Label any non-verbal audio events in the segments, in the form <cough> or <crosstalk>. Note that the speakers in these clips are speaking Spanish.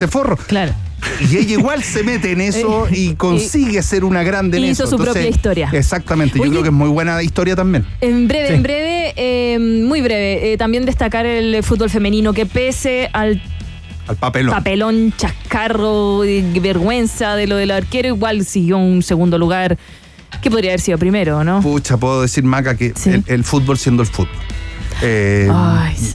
de forro. Claro. Y ella igual se mete en eso <laughs> y consigue ser una grande en eso. hizo su propia historia. Exactamente, yo Oye, creo que es muy buena historia también. En breve, Sí. en breve, eh, muy breve, eh, también destacar el fútbol femenino que pese al Al papelón. papelón, chascarro, y vergüenza de lo del arquero, igual siguió un segundo lugar que podría haber sido primero, ¿no? Pucha, puedo decir, Maca, que Sí. el, el fútbol siendo el fútbol. Eh, Ay, sí.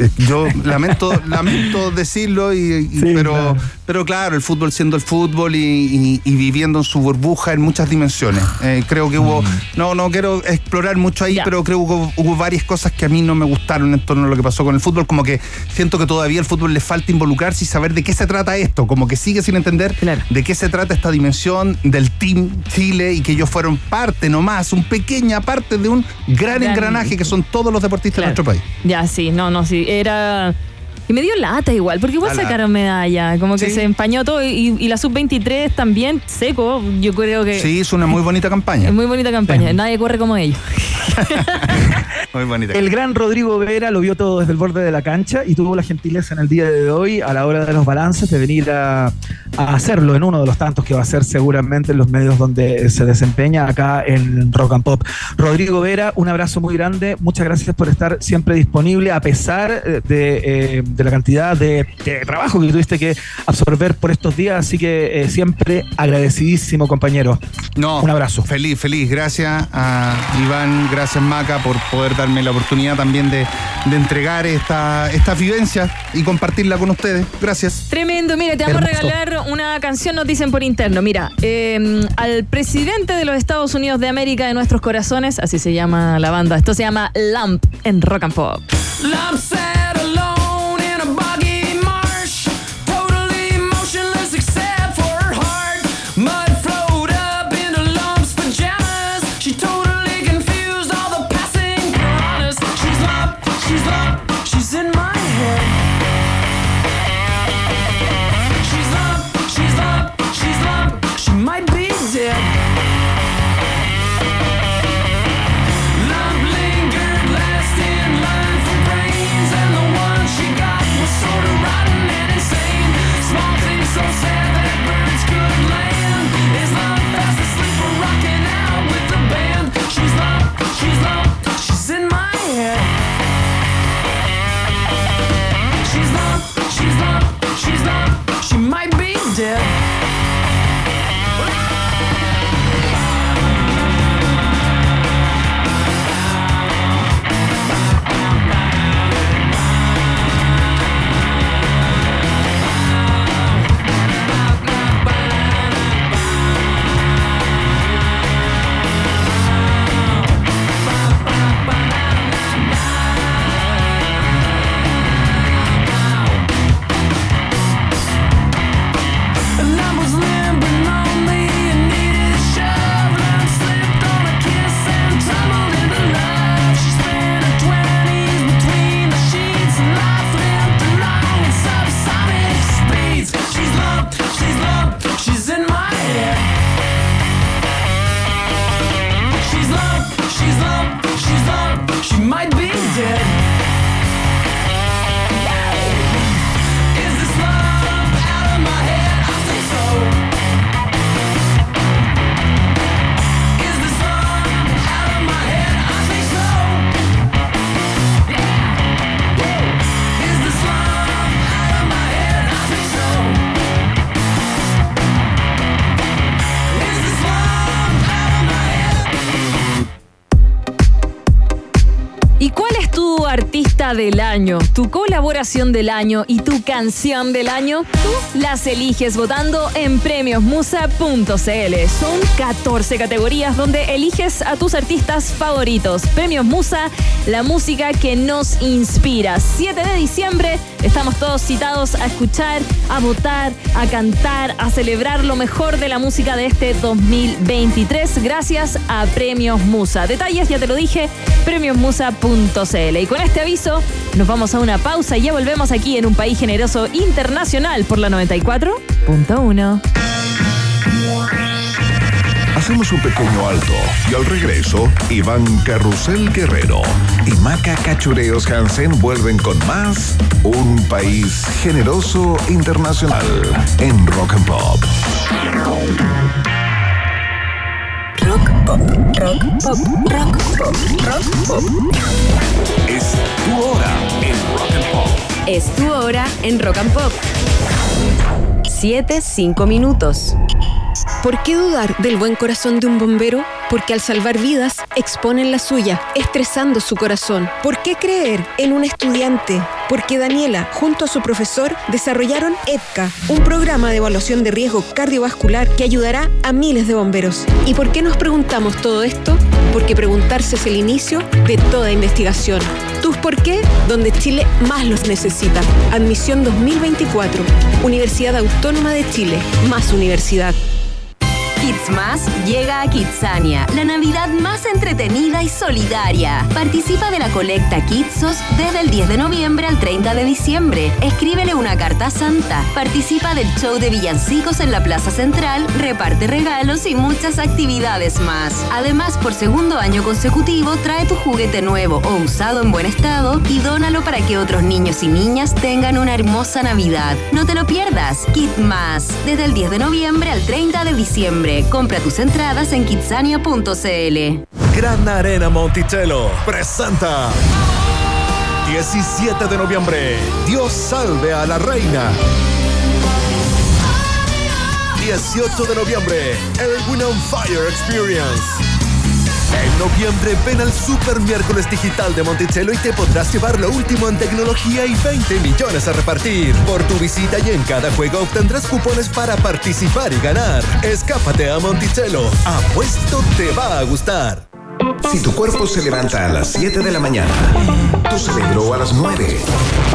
eh, Yo lamento, lamento decirlo, y, y- Sí, pero, claro. Pero claro, el fútbol siendo el fútbol y, y- y viviendo en su burbuja en muchas dimensiones. Eh, creo que hubo, no, no quiero explorar mucho ahí, pero creo que hubo, hubo varias cosas que a mí no me gustaron en torno a lo que pasó con el fútbol, como que siento que todavía al fútbol le falta involucrarse y saber de qué se trata esto, como que sigue sin entender Claro. de qué se trata esta dimensión del Team Chile y que ellos fueron parte nomás, una pequeña parte de un gran, Gran- engranaje que son todos los deportistas Claro. de nuestro país. Ya, sí, no, no, sí, era... Y me dio lata igual, porque igual Da lata. sacaron medalla, como que Sí. se empañó todo y, y la sub-23 también seco, yo creo que Sí, hizo una muy bonita campaña. es muy bonita campaña, Sí. nadie corre como ellos. <laughs> Muy bonita. El gran Rodrigo Vera lo vio todo desde el borde de la cancha y tuvo la gentileza en el día de hoy, a la hora de los balances, de venir a, a hacerlo en uno de los tantos que va a ser seguramente en los medios donde se desempeña acá en Rock and Pop. Rodrigo Vera, un abrazo muy grande, muchas gracias por estar siempre disponible a pesar de, eh, de la cantidad de, de trabajo que tuviste que absorber por estos días, así que eh, siempre agradecidísimo compañero. No, Un abrazo. Feliz, feliz. Gracias a Iván, gracias Maca por poder darme la oportunidad también de, de entregar esta, esta vivencia y compartirla con ustedes. Gracias. Tremendo, mira, te vamos a regalar una canción, nos dicen por interno. Mira, eh, al presidente de los Estados Unidos de América de nuestros corazones, así se llama la banda. Esto se llama Lamp en Rock and Pop. Lump del año, tu colaboración del año y tu canción del año? Tú las eliges votando en premiosmusa.cl. Son 14 categorías donde eliges a tus artistas favoritos. Premios Musa, la música que nos inspira. 7 de diciembre estamos todos citados a escuchar, a votar, a cantar, a celebrar lo mejor de la música de este 2023 gracias a Premios Musa. Detalles, ya te lo dije, premiosmusa.cl. Y con este aviso nos vamos a una pausa y ya volvemos aquí en un país generoso internacional por la 94.1. Hacemos un pequeño alto y al regreso, Iván Carrusel Guerrero y Maca Cachureos Hansen vuelven con más Un País Generoso Internacional en Rock and Pop. Rock pop, rock pop, rock pop, rock pop. Es tu hora en Rock and Pop. Es tu hora en Rock and Pop. 7, 5 minutos. ¿Por qué dudar del buen corazón de un bombero? Porque al salvar vidas exponen la suya, estresando su corazón. ¿Por qué creer en un estudiante? Porque Daniela, junto a su profesor, desarrollaron EDCA, un programa de evaluación de riesgo cardiovascular que ayudará a miles de bomberos. ¿Y por qué nos preguntamos todo esto? Porque preguntarse es el inicio de toda investigación. ¿Tus por qué? Donde Chile más los necesita. Admisión 2024. Universidad Autónoma de Chile. Más universidad. Kids llega a Kidsania, la Navidad más entretenida y solidaria. Participa de la colecta Kidsos desde el 10 de noviembre al 30 de diciembre. Escríbele una carta Santa. Participa del show de villancicos en la Plaza Central, reparte regalos y muchas actividades más. Además, por segundo año consecutivo, trae tu juguete nuevo o usado en buen estado y dónalo para que otros niños y niñas tengan una hermosa Navidad. No te lo pierdas. Kid desde el 10 de noviembre al 30 de diciembre. Compra tus entradas en kidsania.cl. Gran Arena Monticello presenta 17 de noviembre. Dios salve a la reina. 18 de noviembre, el Win on Fire Experience. En noviembre ven al Super Miércoles Digital de Monticello y te podrás llevar lo último en tecnología y 20 millones a repartir. Por tu visita y en cada juego obtendrás cupones para participar y ganar. Escápate a Monticello. Apuesto te va a gustar. Si tu cuerpo se levanta a las 7 de la mañana, tu cerebro a las 9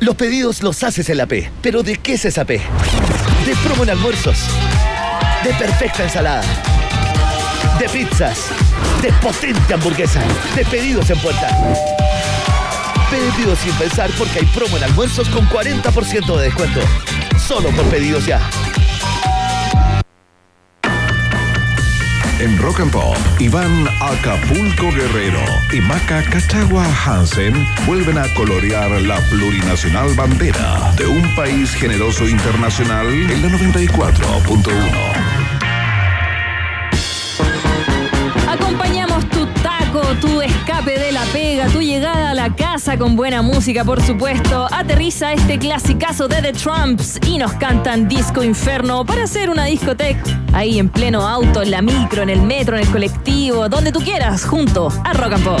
Los pedidos los haces en la P. ¿Pero de qué es esa P? De promo en almuerzos. De perfecta ensalada. De pizzas. De potente hamburguesa. De pedidos en puerta. Pedidos sin pensar porque hay promo en almuerzos con 40% de descuento. Solo por pedidos ya. En Rock and Pop, Iván Acapulco Guerrero y Maca Cachagua Hansen vuelven a colorear la plurinacional bandera de un país generoso internacional en la 94.1. Acompañamos tu taco, tu de la pega, tu llegada a la casa con buena música, por supuesto. Aterriza este clasicazo de The Trumps y nos cantan Disco Inferno para hacer una discoteca. Ahí en pleno auto, en la micro, en el metro, en el colectivo, donde tú quieras, junto a Rock and Pop.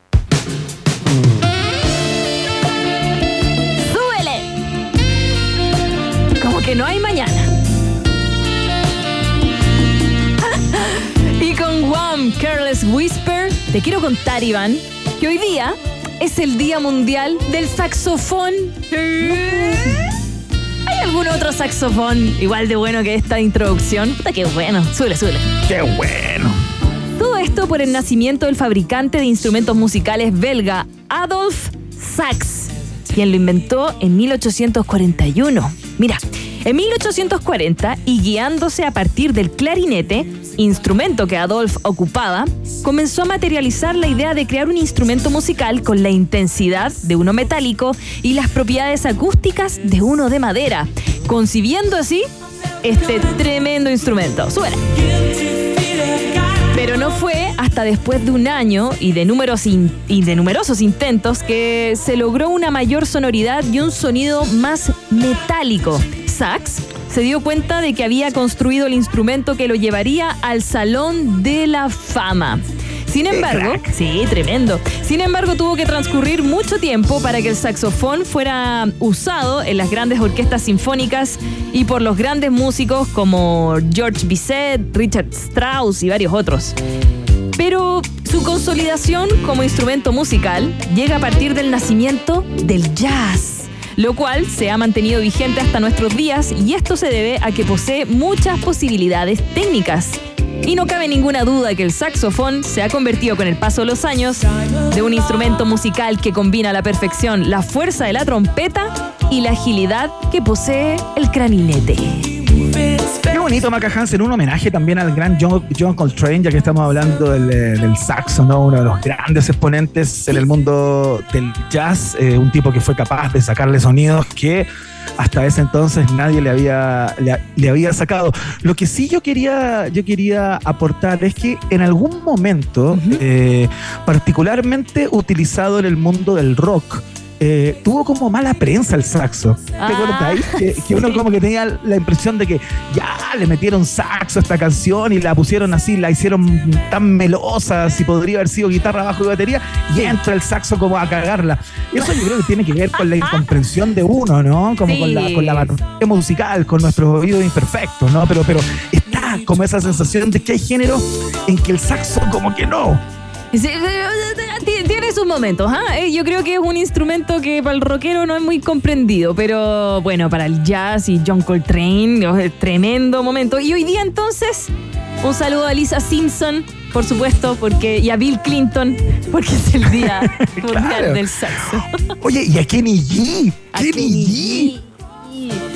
Que no hay mañana. <laughs> y con Wham! Careless Whisper, te quiero contar, Iván, que hoy día es el Día Mundial del Saxofón. ¿Hay algún otro saxofón igual de bueno que esta introducción? Puta, qué bueno. Súbele, súbele. ¡Qué bueno! Todo esto por el nacimiento del fabricante de instrumentos musicales belga Adolf Sax, quien lo inventó en 1841. Mira, en 1840, y guiándose a partir del clarinete, instrumento que Adolf ocupaba, comenzó a materializar la idea de crear un instrumento musical con la intensidad de uno metálico y las propiedades acústicas de uno de madera, concibiendo así este tremendo instrumento. Suena. Pero no fue hasta después de un año y de, y de numerosos intentos que se logró una mayor sonoridad y un sonido más metálico. Sax se dio cuenta de que había construido el instrumento que lo llevaría al Salón de la Fama. Sin embargo, sí, tremendo. Sin embargo, tuvo que transcurrir mucho tiempo para que el saxofón fuera usado en las grandes orquestas sinfónicas y por los grandes músicos como George Bizet, Richard Strauss y varios otros. Pero su consolidación como instrumento musical llega a partir del nacimiento del jazz, lo cual se ha mantenido vigente hasta nuestros días y esto se debe a que posee muchas posibilidades técnicas. Y no cabe ninguna duda que el saxofón se ha convertido con el paso de los años de un instrumento musical que combina a la perfección la fuerza de la trompeta y la agilidad que posee el clarinete. Qué bonito, Maca Hansen, un homenaje también al gran John, John Coltrane, ya que estamos hablando del, eh, del saxo, ¿no? uno de los grandes exponentes en el mundo del jazz, eh, un tipo que fue capaz de sacarle sonidos que hasta ese entonces nadie le había, le, le había sacado. Lo que sí yo quería, yo quería aportar es que en algún momento, eh, particularmente utilizado en el mundo del rock, eh, tuvo como mala prensa el saxo. ¿Te Ah, acordáis? Que, que uno sí. como que tenía la impresión de que ya le metieron saxo a esta canción y la pusieron así, la hicieron tan melosa, si podría haber sido guitarra, bajo y batería, y entra el saxo como a cagarla. Eso yo creo que tiene que ver con la incomprensión de uno, ¿no? Como con la, Sí. con la batalla musical, con nuestros oídos imperfectos, ¿no? Pero, pero está como esa sensación de que hay géneros en que el saxo como que no. Sí, Tiene sus momentos, ¿ah? Eh, Yo creo que es un instrumento que para el rockero no es muy comprendido, pero bueno, para el jazz y John Coltrane, oh, es tremendo momento. Y hoy día entonces, un saludo a Lisa Simpson, por supuesto, porque y a Bill Clinton, porque es el día <laughs> mundial Claro. del saxo. Oye, y a Kenny G. A Kenny Kenny G.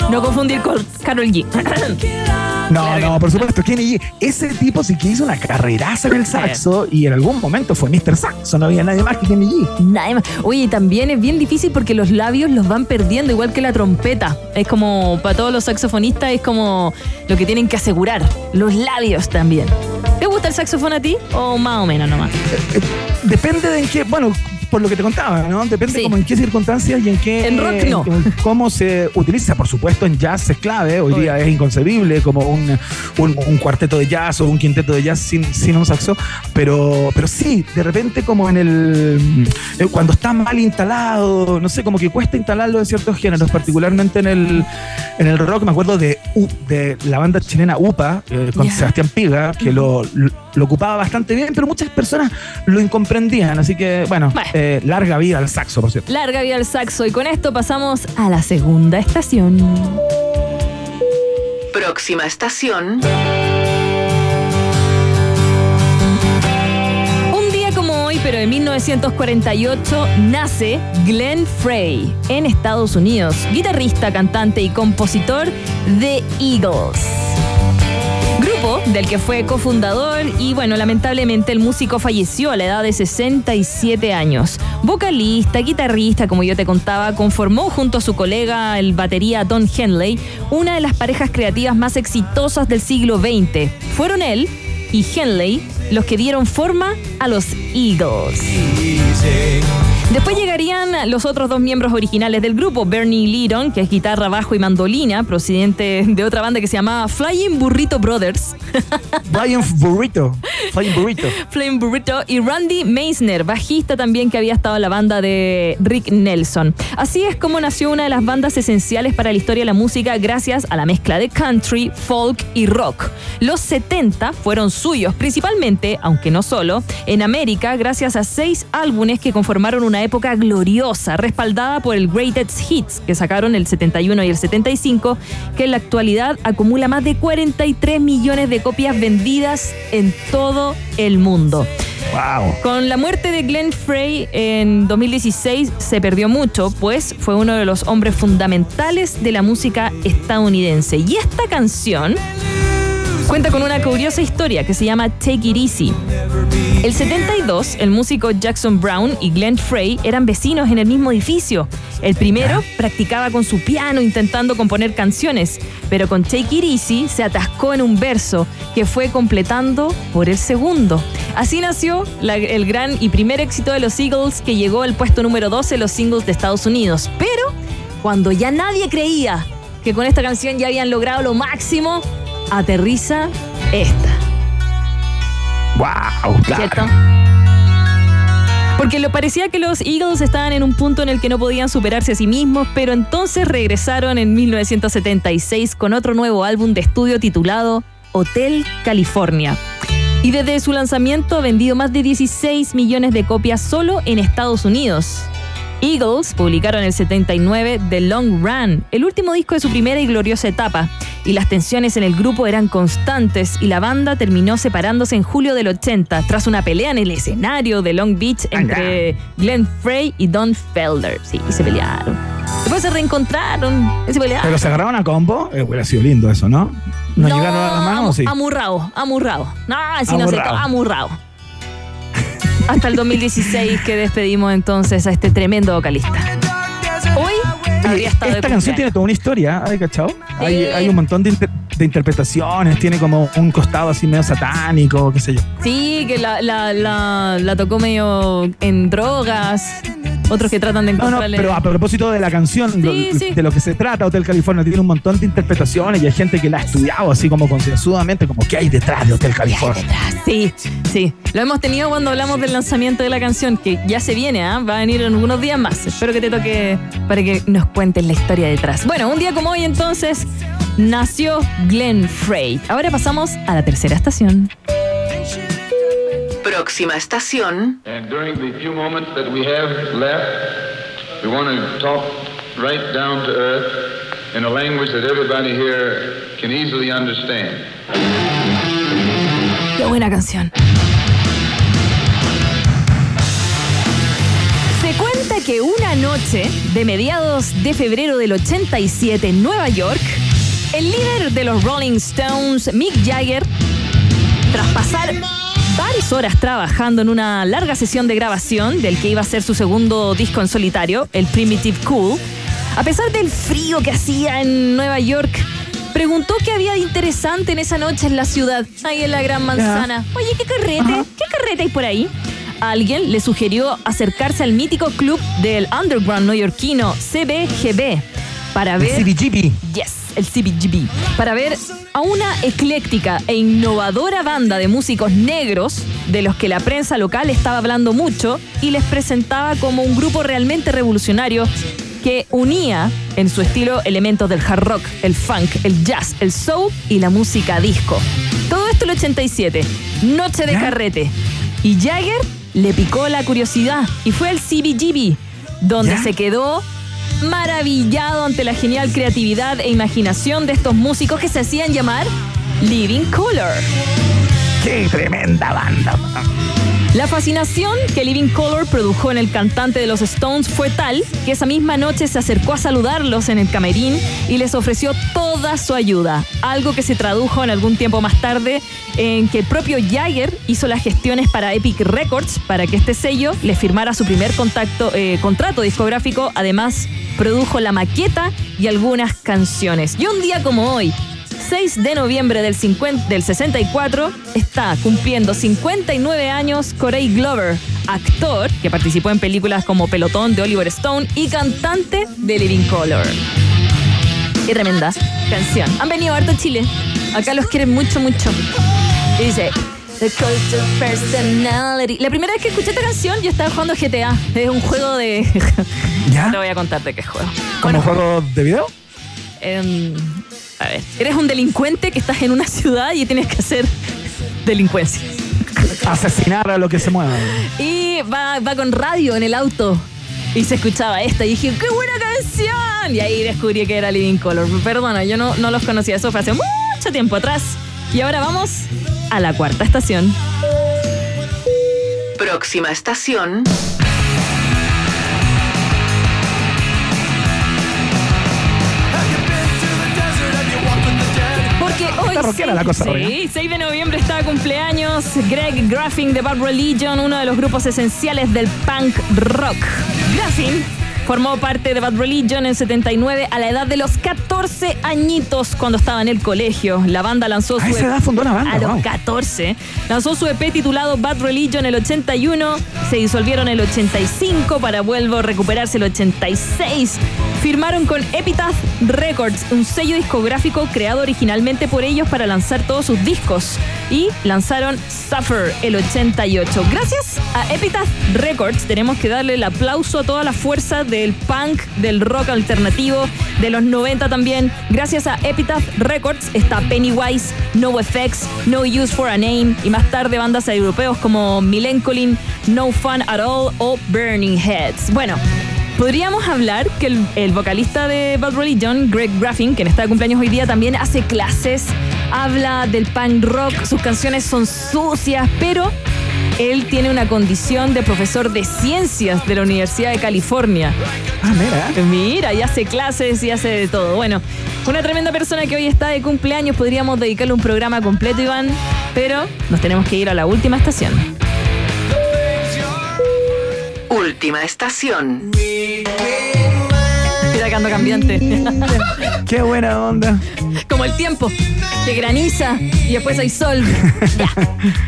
No confundir con Carol G. <coughs> No, Claro no, por supuesto, Kenny G. Ese tipo sí que hizo una carreraza en el saxo y en algún momento fue Mr. Saxo, no había nadie más que Kenny G. Nada más. Oye, también es bien difícil porque los labios los van perdiendo, igual que la trompeta. Es como, para todos los saxofonistas, es como lo que tienen que asegurar. Los labios también. ¿Te gusta el saxofón a ti? O más o menos nomás. Eh, Depende de en qué, bueno, por lo que te contaba, ¿no? Depende Sí. como en qué circunstancias y en qué. En rock no. en cómo se utiliza. Por supuesto, en jazz es clave. Hoy día es inconcebible como un, un- un cuarteto de jazz o un quinteto de jazz sin, sin un saxo. Pero, pero sí, de repente, como en el. eh, Cuando está mal instalado, no sé, como que cuesta instalarlo en ciertos géneros, particularmente en el, en el rock. Me acuerdo de, de la banda chilena UPA, eh, con. Sebastián Piga, que lo, lo- lo ocupaba bastante bien, pero muchas personas lo incomprendían. Así que, bueno, Bueno. Eh, larga vida al saxo, por cierto. Larga vida al saxo. Y con esto pasamos a la segunda estación. Próxima estación. Un día como hoy, pero de 1948, nace Glenn Frey en Estados Unidos, guitarrista, cantante y compositor de Eagles. Del que fue cofundador y bueno, lamentablemente el músico falleció a la edad de 67 años. Vocalista, guitarrista, como yo te contaba, conformó junto a su colega el batería Don Henley una de las parejas creativas más exitosas del siglo XX. Fueron él y Henley los que dieron forma a los Eagles. Después llegarían los otros dos miembros originales del grupo, Bernie Lidon, que es guitarra, bajo y mandolina, procedente de otra banda que se llamaba Flying Burrito Brothers. <laughs> Brian Burrito. Flying Burrito. Flying Burrito y Randy Meisner, bajista también que había estado en la banda de Rick Nelson. Así es como nació una de las bandas esenciales para la historia de la música gracias a la mezcla de country, folk y rock. Los 70 fueron suyos, principalmente, aunque no solo, en América gracias a seis álbumes que conformaron una época gloriosa, respaldada por el Greatest Hits que sacaron el 71 y el 75, que en la actualidad acumula más de 43 millones de copias vendidas en todo el mundo. Wow. Con la muerte de Glenn Frey en 2016 se perdió mucho, pues fue uno de los hombres fundamentales de la música estadounidense. Y esta canción cuenta con una curiosa historia que se llama Take It Easy. El 72, el músico Jackson Brown y Glenn Frey eran vecinos en el mismo edificio. El primero practicaba con su piano intentando componer canciones, pero con Take It Easy se atascó en un verso que fue completando por el segundo. Así nació el gran y primer éxito de los Eagles que llegó al puesto número 12 en los singles de Estados Unidos. Pero cuando ya nadie creía que con esta canción ya habían logrado lo máximo, aterriza esta. Wow, ¿Cierto? Porque lo parecía que los Eagles estaban en un punto en el que no podían superarse a sí mismos, pero entonces regresaron en 1976 con otro nuevo álbum de estudio titulado Hotel California. Y desde su lanzamiento ha vendido más de 16 millones de copias solo en Estados Unidos. Eagles publicaron el 79 The Long Run, el último disco de su primera y gloriosa etapa, y las tensiones en el grupo eran constantes y la banda terminó separándose en julio del 80 tras una pelea en el escenario de Long Beach entre Glenn Frey y Don Felder. Sí, se pelearon. Después se reencontraron y se pelearon. Pero se agarraron a combo. Eh, hubiera sido lindo eso, ¿no? ¿No, llegaron a las manos? Sí. Amurrado, amurrado. No, así no se Amurrado. Hasta el 2016 que despedimos entonces a este tremendo vocalista. Hoy habría estado de Esta canción tiene toda una historia, ¿hay cachado? Hay, Sí. hay un montón de, inter- de interpretaciones, tiene como un costado así medio satánico, qué sé yo. Sí, que la, la, la, la tocó medio en drogas. Otros que tratan de No, no, encontrarle. pero a propósito de la canción, lo- Sí, sí. de lo que se trata, Hotel California tiene un montón de interpretaciones y hay gente que la ha estudiado así como concienzudamente, como qué hay detrás de Hotel California. Sí, sí. Lo hemos tenido cuando hablamos del lanzamiento de la canción, que ya se viene, ¿ah? va a venir en algunos días más. Espero que te toque para que nos cuentes la historia detrás. Bueno, un día como hoy entonces nació Glenn Frey. Ahora pasamos a la tercera estación. Próxima estación. And during the few moments that we have left, we want to talk right down to earth in a language that everybody here can easily understand. Qué buena canción. Se cuenta que una noche de mediados de febrero del 87 en Nueva York, el líder de los Rolling Stones, Mick Jagger, tras pasar varias horas trabajando en una larga sesión de grabación del que iba a ser su segundo disco en solitario, el Primitive Cool, a pesar del frío que hacía en Nueva York, preguntó qué había de interesante en esa noche en la ciudad, ahí en la Gran Manzana. Oye, ¿qué carrete? ¿Qué carrete hay por ahí? Alguien le sugirió acercarse al mítico club del underground neoyorquino CBGB para ver... CBGB. Yes, el CBGB. Para ver a una ecléctica e innovadora banda de músicos negros de los que la prensa local estaba hablando mucho y les presentaba como un grupo realmente revolucionario que unía en su estilo elementos del hard rock, el funk, el jazz, el soul y la música disco. Todo esto el 87, noche de carrete. Y Jagger le picó la curiosidad y fue al CBGB, donde ¿Ya? se quedó maravillado ante la genial creatividad e imaginación de estos músicos que se hacían llamar Living Color. ¡Qué tremenda banda! La fascinación que Living Color produjo en el cantante de los Stones fue tal que esa misma noche se acercó a saludarlos en el camerín y les ofreció toda su ayuda, algo que se tradujo en algún tiempo más tarde en que el propio Jagger hizo las gestiones para Epic Records para que este sello le firmara su primer contacto, eh, contrato discográfico, además produjo la maqueta y algunas canciones. Y un día como hoy, 6 de noviembre del, 50 del 64 está cumpliendo 59 años Corey Glover, actor que participó en películas como Pelotón de Oliver Stone y cantante de Living Color. Qué tremenda canción. Han venido harto a Chile. Acá los quieren mucho, mucho. Y dice... The Culture Personality. La primera vez que escuché esta canción yo estaba jugando GTA. Es un juego de... ¿Ya? <laughs> Te voy a contar de qué juego. ¿Como juego de video? Em, a ver, eres un delincuente que estás en una ciudad y tienes que hacer delincuencia. Asesinar a lo que se mueva. Y va, va con radio en el auto. Y se escuchaba esta y dije, ¡qué buena canción! Y ahí descubrí que era Living Color. Perdona, yo no, no los conocía. Eso fue hace mucho tiempo atrás. Y ahora vamos a la cuarta estación. Próxima estación. Está rockera la cosa sí, 6 de noviembre está cumpleaños. Greg Graffin de Bad Religion, uno de los grupos esenciales del punk rock. Graffin formó parte de Bad Religion en 79 a la edad de los 14 añitos cuando estaba en el colegio. La banda lanzó su A esa EP edad fundó una banda, a los wow. 14. Lanzó su EP titulado Bad Religion el 81, se disolvieron el 85 para vuelvo a recuperarse el 86. Firmaron con Epitaph Records, un sello discográfico creado originalmente por ellos para lanzar todos sus discos. Y lanzaron Suffer el 88. Gracias a Epitaph Records tenemos que darle el aplauso a toda la fuerza del punk, del rock alternativo, de los 90 también. Gracias a Epitaph Records está Pennywise, NoFX, No Use for a Name y más tarde bandas europeos como Milencolin, No Fun at All o Burning Heads. Bueno. Podríamos hablar que el, el vocalista de Bad Religion, Greg Graffin, quien está de cumpleaños hoy día, también hace clases, habla del punk rock, sus canciones son sucias, pero él tiene una condición de profesor de ciencias de la Universidad de California. Ah, mira. Mira, y hace clases y hace de todo. Bueno, una tremenda persona que hoy está de cumpleaños, podríamos dedicarle un programa completo, Iván, pero nos tenemos que ir a la última estación. Última estación. Mira que ando cambiante. <laughs> Qué buena onda. Como el tiempo, que graniza y después hay sol. <laughs> Ya.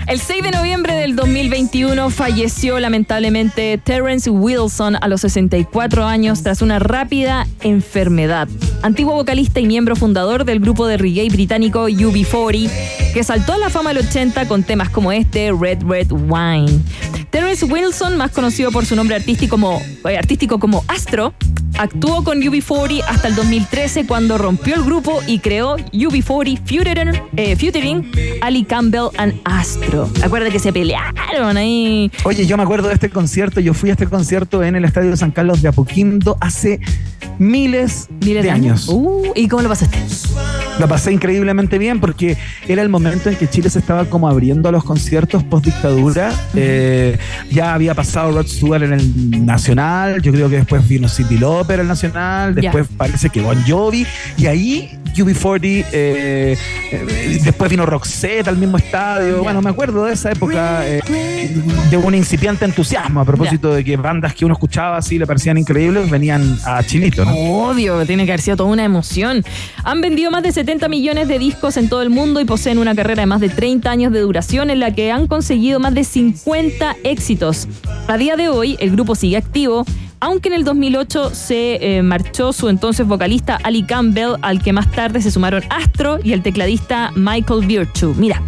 El 6 de noviembre del 2021 falleció lamentablemente Terrence Wilson a los 64 años tras una rápida enfermedad. Antiguo vocalista y miembro fundador del grupo de reggae británico UB40, que saltó a la fama el 80 con temas como este, Red Red Wine. Terrence Wilson, más conocido por su nombre artístico como, eh, artístico como Astro, actuó con UB40 hasta el 2013 cuando rompió el grupo y creó UB40 featuring, eh, featuring Ali Campbell and Astro. Acuérdate que se pelearon ahí. Oye, yo me acuerdo de este concierto. Yo fui a este concierto en el Estadio San Carlos de Apoquindo hace miles, Miles de años. Uh, ¿Y cómo lo pasaste? La pasé increíblemente bien porque era el momento en que Chile se estaba como abriendo a los conciertos post dictadura. Eh, ya había pasado Rod Stewart en el Nacional, yo creo que después vino Cindy Lauper el Nacional, después parece que Bon Jovi, y ahí UB40, eh, eh, después vino Roxette al mismo estadio. Bueno, me acuerdo de esa época eh, de un incipiente entusiasmo a propósito de que bandas que uno escuchaba así le parecían increíbles venían a Chilito, ¿no? Obvio, tiene que haber sido toda una emoción. Han vendido más de 70 millones de discos en todo el mundo y poseen una carrera de más de 30 años de duración en la que han conseguido más de 50 éxitos. A día de hoy, el grupo sigue activo. Aunque en el 2008 se eh, marchó su entonces vocalista Ali Campbell, al que más tarde se sumaron Astro y el tecladista Michael Virtue. Mira,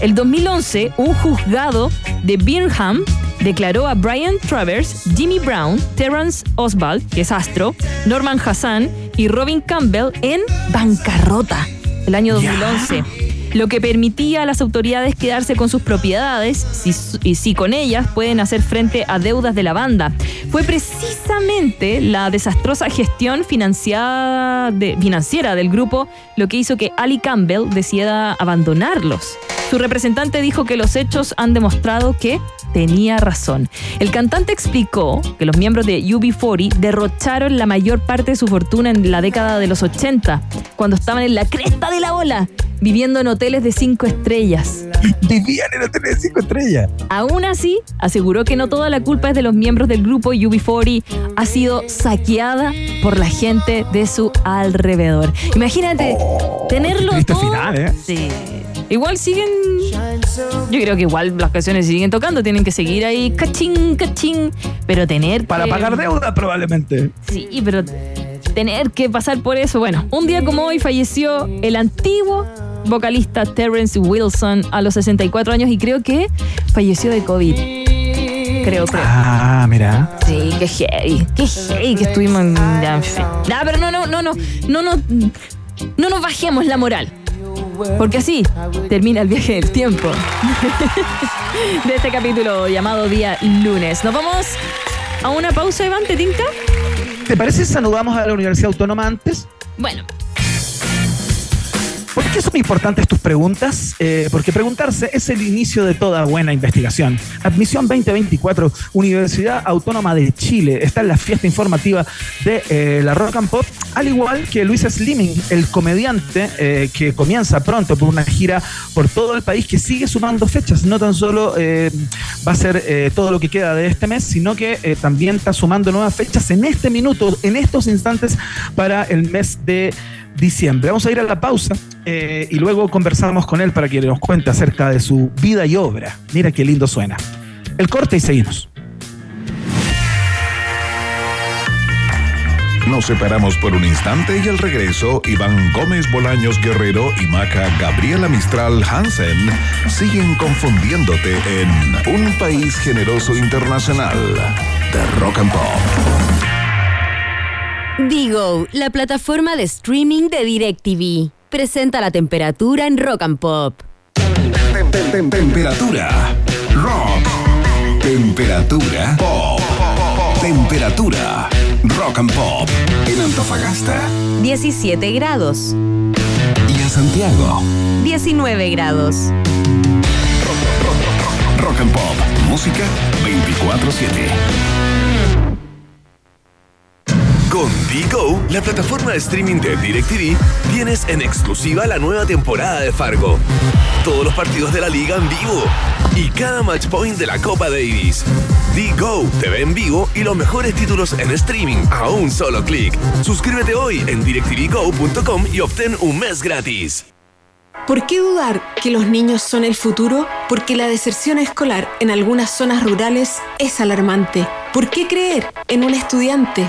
el 2011, un juzgado de Birmingham declaró a Brian Travers, Jimmy Brown, Terrence Oswald, que es Astro, Norman Hassan y Robin Campbell en bancarrota el año 2011. Lo que permitía a las autoridades quedarse con sus propiedades si, y si con ellas pueden hacer frente a deudas de la banda. Fue precisamente la desastrosa gestión financiada financiera del grupo lo que hizo que Ali Campbell decida abandonarlos. Su representante dijo que los hechos han demostrado que tenía razón. El cantante explicó que los miembros de UB40 derrocharon la mayor parte de su fortuna en la década de los 80, cuando estaban en la cresta de la ola, viviendo en hoteles de cinco estrellas. <laughs> Vivían en hoteles de cinco estrellas. Aún así, aseguró que no toda la culpa es de los miembros del grupo UB40, ha sido saqueada por la gente de su alrededor. Imagínate, tenerlo Triste todo. final, ¿eh? Sí. Igual siguen. Yo creo que igual las canciones siguen tocando, tienen que seguir ahí, cachín, cachín. Pero tener. Para que- pagar deuda, probablemente. Sí, pero tener que pasar por eso. Bueno, un día como hoy falleció el antiguo vocalista Terrence Wilson a los 64 años y creo que falleció de COVID. Creo, creo. Ah, mira. Sí, qué heavy. Qué heavy que estuvimos en. ya, en fin. Ah, pero no, no, no, no. No, no. No nos bajemos la moral. Porque así termina el viaje del tiempo <laughs> de este capítulo llamado Día Lunes. Nos vamos a una pausa, Iván, ¿te tinca? ¿Te parece si saludamos a la Universidad Autónoma antes? Bueno, ¿Por qué son importantes tus preguntas? Eh, porque preguntarse es el inicio de toda buena investigación. Admisión 2024, Universidad Autónoma de Chile, está en la fiesta informativa de eh, la Rock and Pop, al igual que Luis Slimming, el comediante eh, que comienza pronto por una gira por todo el país que sigue sumando fechas. No tan solo va a ser todo lo que queda de este mes, sino que también está sumando nuevas fechas en este minuto, en estos instantes, para el mes de diciembre. Vamos a ir a la pausa eh, y luego conversamos con él para que nos cuente acerca de su vida y obra. Mira qué lindo suena. El corte y seguimos. Nos separamos por un instante y al regreso, Iván Gómez Bolaños Guerrero y Maca Gabriela Mistral Hansen siguen confundiéndote en Un País Generoso Internacional de Rock and Pop. Digo, la plataforma de streaming de DirecTV. Presenta la temperatura en Rock and Pop. Temperatura rock. Temperatura pop. Temperatura rock and pop. En Antofagasta 17 grados. y en Santiago. 19 grados. Rock and pop. Música 24-7. Con Digo, la plataforma de streaming de DirecTV, tienes en exclusiva la nueva temporada de Fargo. Todos los partidos de la liga en vivo y cada match point de la Copa Davis. Digo te ve en vivo y los mejores títulos en streaming a un solo clic. Suscríbete hoy en directvgo.com y obtén un mes gratis. ¿Por qué dudar que los niños son el futuro? Porque la deserción escolar en algunas zonas rurales es alarmante. ¿Por qué creer en un estudiante?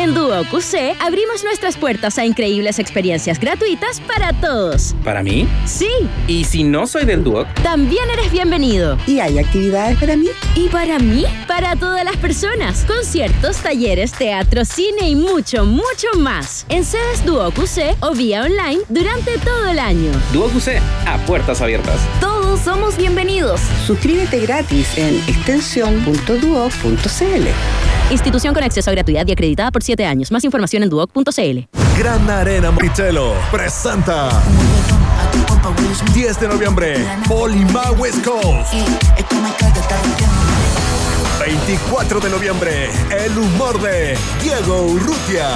En Duo QC abrimos nuestras puertas a increíbles experiencias gratuitas para todos. ¿Para mí? Sí, ¿Y si no soy del Duoc? también eres bienvenido. ¿Y hay actividades para mí? ¿Y para mí? Para todas las personas. Conciertos, talleres, teatro, cine y mucho, mucho más. En sedes Duo QC o vía online durante todo el año. Duoc UC, a puertas abiertas. Todos somos bienvenidos. Suscríbete gratis en extensión.duoc.cl. Institución con acceso a gratuidad y acreditada por 7 años. Más información en duoc.cl. Gran Arena Monticello presenta 10 de noviembre, Polima West Coast. 24 de noviembre, el humor de Diego Urrutia.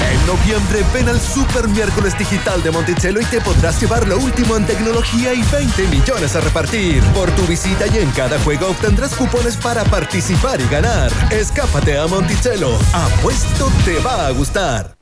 En noviembre ven al Super Miércoles Digital de Monticello y te podrás llevar lo último en tecnología y 20 millones a repartir. Por tu visita y en cada juego obtendrás cupones para participar y ganar. Escápate a Monticello. Apuesto te va a gustar.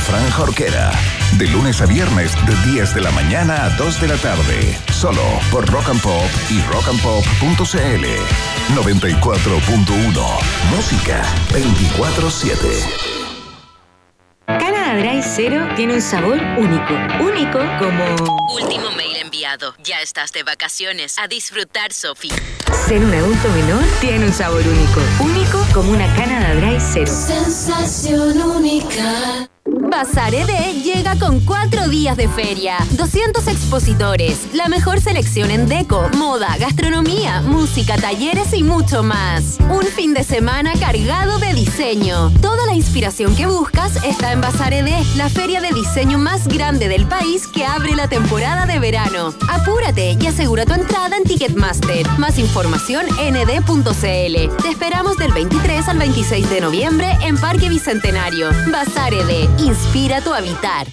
Fran Jorquera. De lunes a viernes de 10 de la mañana a 2 de la tarde. Solo por Rock and Pop y rockandpop.cl. 94.1. Música 24-7. Canada Dry Zero tiene un sabor único. Único como... Último mail enviado. Ya estás de vacaciones. A disfrutar, Sofi. Ser un adulto menor tiene un sabor único. Único como una Canada Dry Zero. Sensación única. Bazar ED llega con cuatro días de feria, 200 expositores, la mejor selección en deco, moda, gastronomía, música, talleres y mucho más. Un fin de semana cargado de diseño. Toda la inspiración que buscas está en Bazar ED, la feria de diseño más grande del país que abre la temporada de verano. Apúrate y asegura tu entrada en Ticketmaster. Más información en ed.cl. Te esperamos del 23 al 26 de noviembre en Parque Bicentenario. Bazar ED, inspira tu habitar.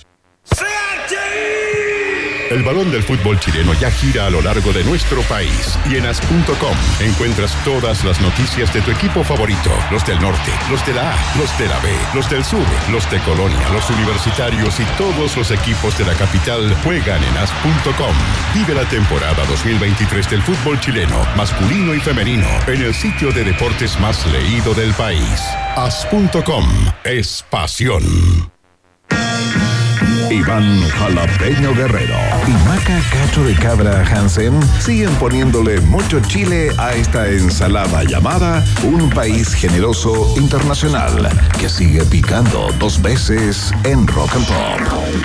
El balón del fútbol chileno ya gira a lo largo de nuestro país y en as.com encuentras todas las noticias de tu equipo favorito, los del norte, los de la A, los de la B, los del sur, los de Colonia, los universitarios y todos los equipos de la capital juegan en as.com. Vive la temporada 2023 del fútbol chileno, masculino y femenino, en el sitio de deportes más leído del país. As.com es pasión. Iván Jalapeño Guerrero y Maca Cacho de Cabra Hansen siguen poniéndole mucho chile a esta ensalada llamada Un País Generoso Internacional que sigue picando dos veces en Rock and Pop.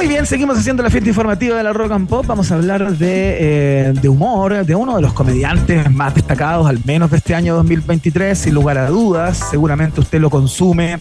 Muy bien, seguimos haciendo la fiesta informativa de la Rock and Pop. Vamos a hablar de, eh, humor, de uno de los comediantes más destacados, al menos de este año 2023, sin lugar a dudas. Seguramente usted lo consume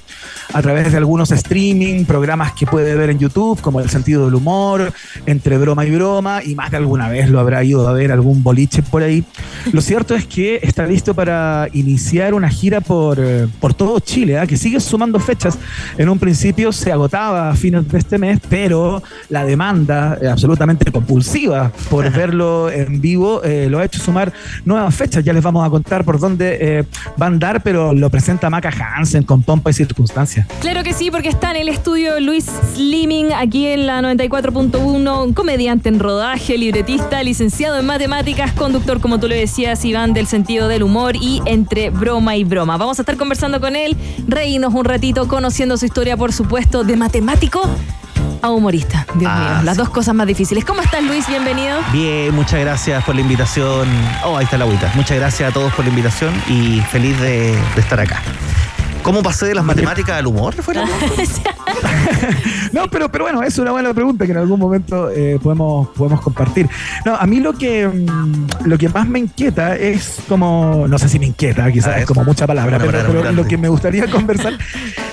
a través de algunos streaming, programas que puede ver en YouTube, como El sentido del humor, Entre broma y broma, y más de alguna vez lo habrá ido a ver algún boliche por ahí. Lo cierto es que está listo para iniciar una gira por, eh, por todo Chile, ¿ah? que sigue sumando fechas. En un principio se agotaba a fines de este mes, pero la demanda eh, absolutamente compulsiva por <laughs> verlo en vivo eh, lo ha hecho sumar nuevas fechas. Ya les vamos a contar por dónde eh, va a andar, pero lo presenta Maca Hansen con pompa y circunstancia. Claro que sí, porque está en el estudio Luis Slimming, aquí en la 94.1, un comediante en rodaje, libretista, licenciado en matemáticas, conductor, como tú lo decías, Iván, del sentido del humor y entre broma y broma. Vamos a estar conversando con él, reírnos un ratito, conociendo su historia, por supuesto, de matemático a humorista. Dios Ah, mío, las sí. dos cosas más difíciles. ¿Cómo estás, Luis? Bienvenido. Bien, muchas gracias por la invitación. Oh, ahí está la agüita. Muchas gracias a todos por la invitación y feliz de, de estar acá. ¿Cómo pasé de las matemáticas al humor? ¿Fue la <laughs> No, pero, pero bueno, es una buena pregunta que en algún momento eh, podemos, podemos compartir. No, a mí lo que, mm, lo que más me inquieta es como, no sé si me inquieta, quizás es como mucha palabra, pero, lo que me gustaría <laughs> conversar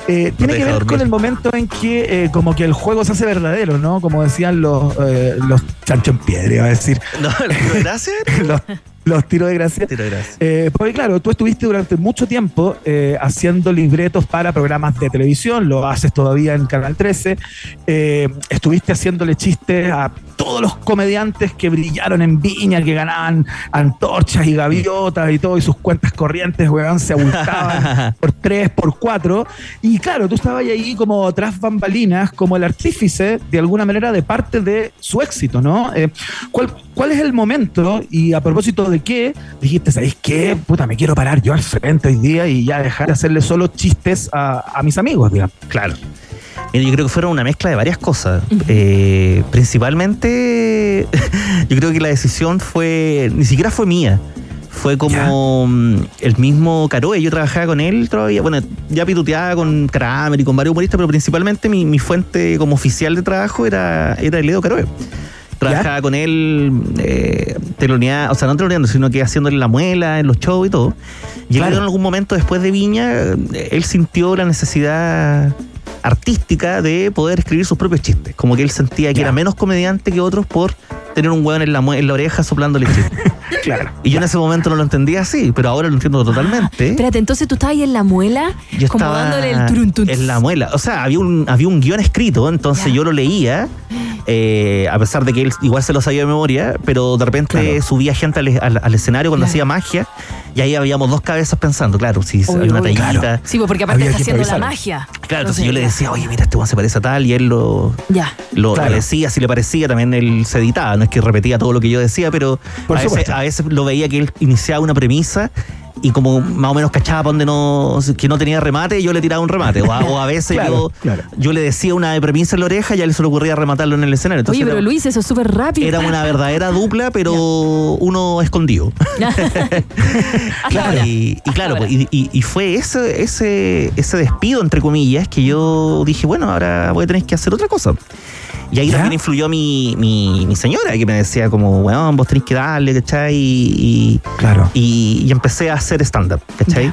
eh, tiene que ver dormir. con el momento en que eh, como que el juego se hace verdadero, ¿no? Como decían los, eh, los chancho en piedra, iba a decir. No, <laughs> los, los tiros de gracia. Tiro de gracia. Eh, porque claro, tú estuviste durante mucho tiempo eh, haciendo libretos para programas de televisión, lo haces todavía en Canal 13, eh, estuviste haciéndole chistes a todos los comediantes que brillaron en Viña, que ganaban antorchas y gaviotas y todo, y sus cuentas corrientes, weón, se abultaban <laughs> por tres, por cuatro. Y claro, tú estabas ahí como tras bambalinas, como el artífice, de alguna manera, de parte de su éxito, ¿no? ¿cuál, ¿Cuál es el momento y a propósito de qué dijiste, ¿sabéis qué? Puta, me quiero parar yo al frente hoy día y ya dejar de hacerle solo chistes a, a mis amigos, digamos. Claro. Yo creo que fueron una mezcla de varias cosas. Eh, principalmente, <laughs> yo creo que la decisión fue, ni siquiera fue mía. Fue como mm, el mismo Caroe, yo trabajaba con él todavía, bueno, ya pituteaba con Kramer y con varios humoristas, pero principalmente mi, mi fuente como oficial de trabajo era, era el Edo Caroe. Trabajaba con él, eh, teloneaba, o sea, no teloneando, sino que haciéndole la muela en los shows y todo. Y él Claro. en algún momento después de Viña, eh, él sintió la necesidad artística de poder escribir sus propios chistes. Como que él sentía que Ya. era menos comediante que otros por tener un hueón en la, en la oreja soplándole chistes. <laughs> Claro. Y yo en ese momento no lo entendía así, pero ahora lo entiendo totalmente. <gasps> Espérate, entonces tú estabas ahí en la muela, Yo como dándole el turun en la muela. O sea, había un, había un guion escrito, entonces yo lo leía, eh, a pesar de que él igual se lo sabía de memoria, pero de repente Claro. subía gente al, al- al escenario cuando hacía magia, y ahí habíamos dos cabezas pensando, claro, si Uy, hay una tallita. claro. Sí, pues porque aparte Había está haciendo la magia. Claro, entonces yo le decía, oye, mira, este weón se parece a tal, y él lo, Ya. lo, decía, si le parecía, también él se editaba, no es que repetía todo lo que yo decía, pero veces, a veces lo veía que él iniciaba una premisa y como más o menos cachaba para donde no, que no tenía remate, yo le tiraba un remate. O a, o a veces <laughs> Claro, yo, claro. yo le decía una premisa en la oreja y a él se le ocurría rematarlo en el escenario. Entonces Oye, pero era, Luis, eso es súper rápido. era una verdadera dupla, pero uno escondido. <laughs> <laughs> Claro. Y, y claro, pues, y, y- y fue ese, ese, ese despido, entre comillas, que yo dije, bueno, ahora voy a tener que hacer otra cosa. Y ahí ¿Ya? también influyó mi, mi, mi señora, que me decía como, weón, vos tenés que darle, ¿cachai? Y, Claro. y, y empecé a hacer stand-up, ¿cachai?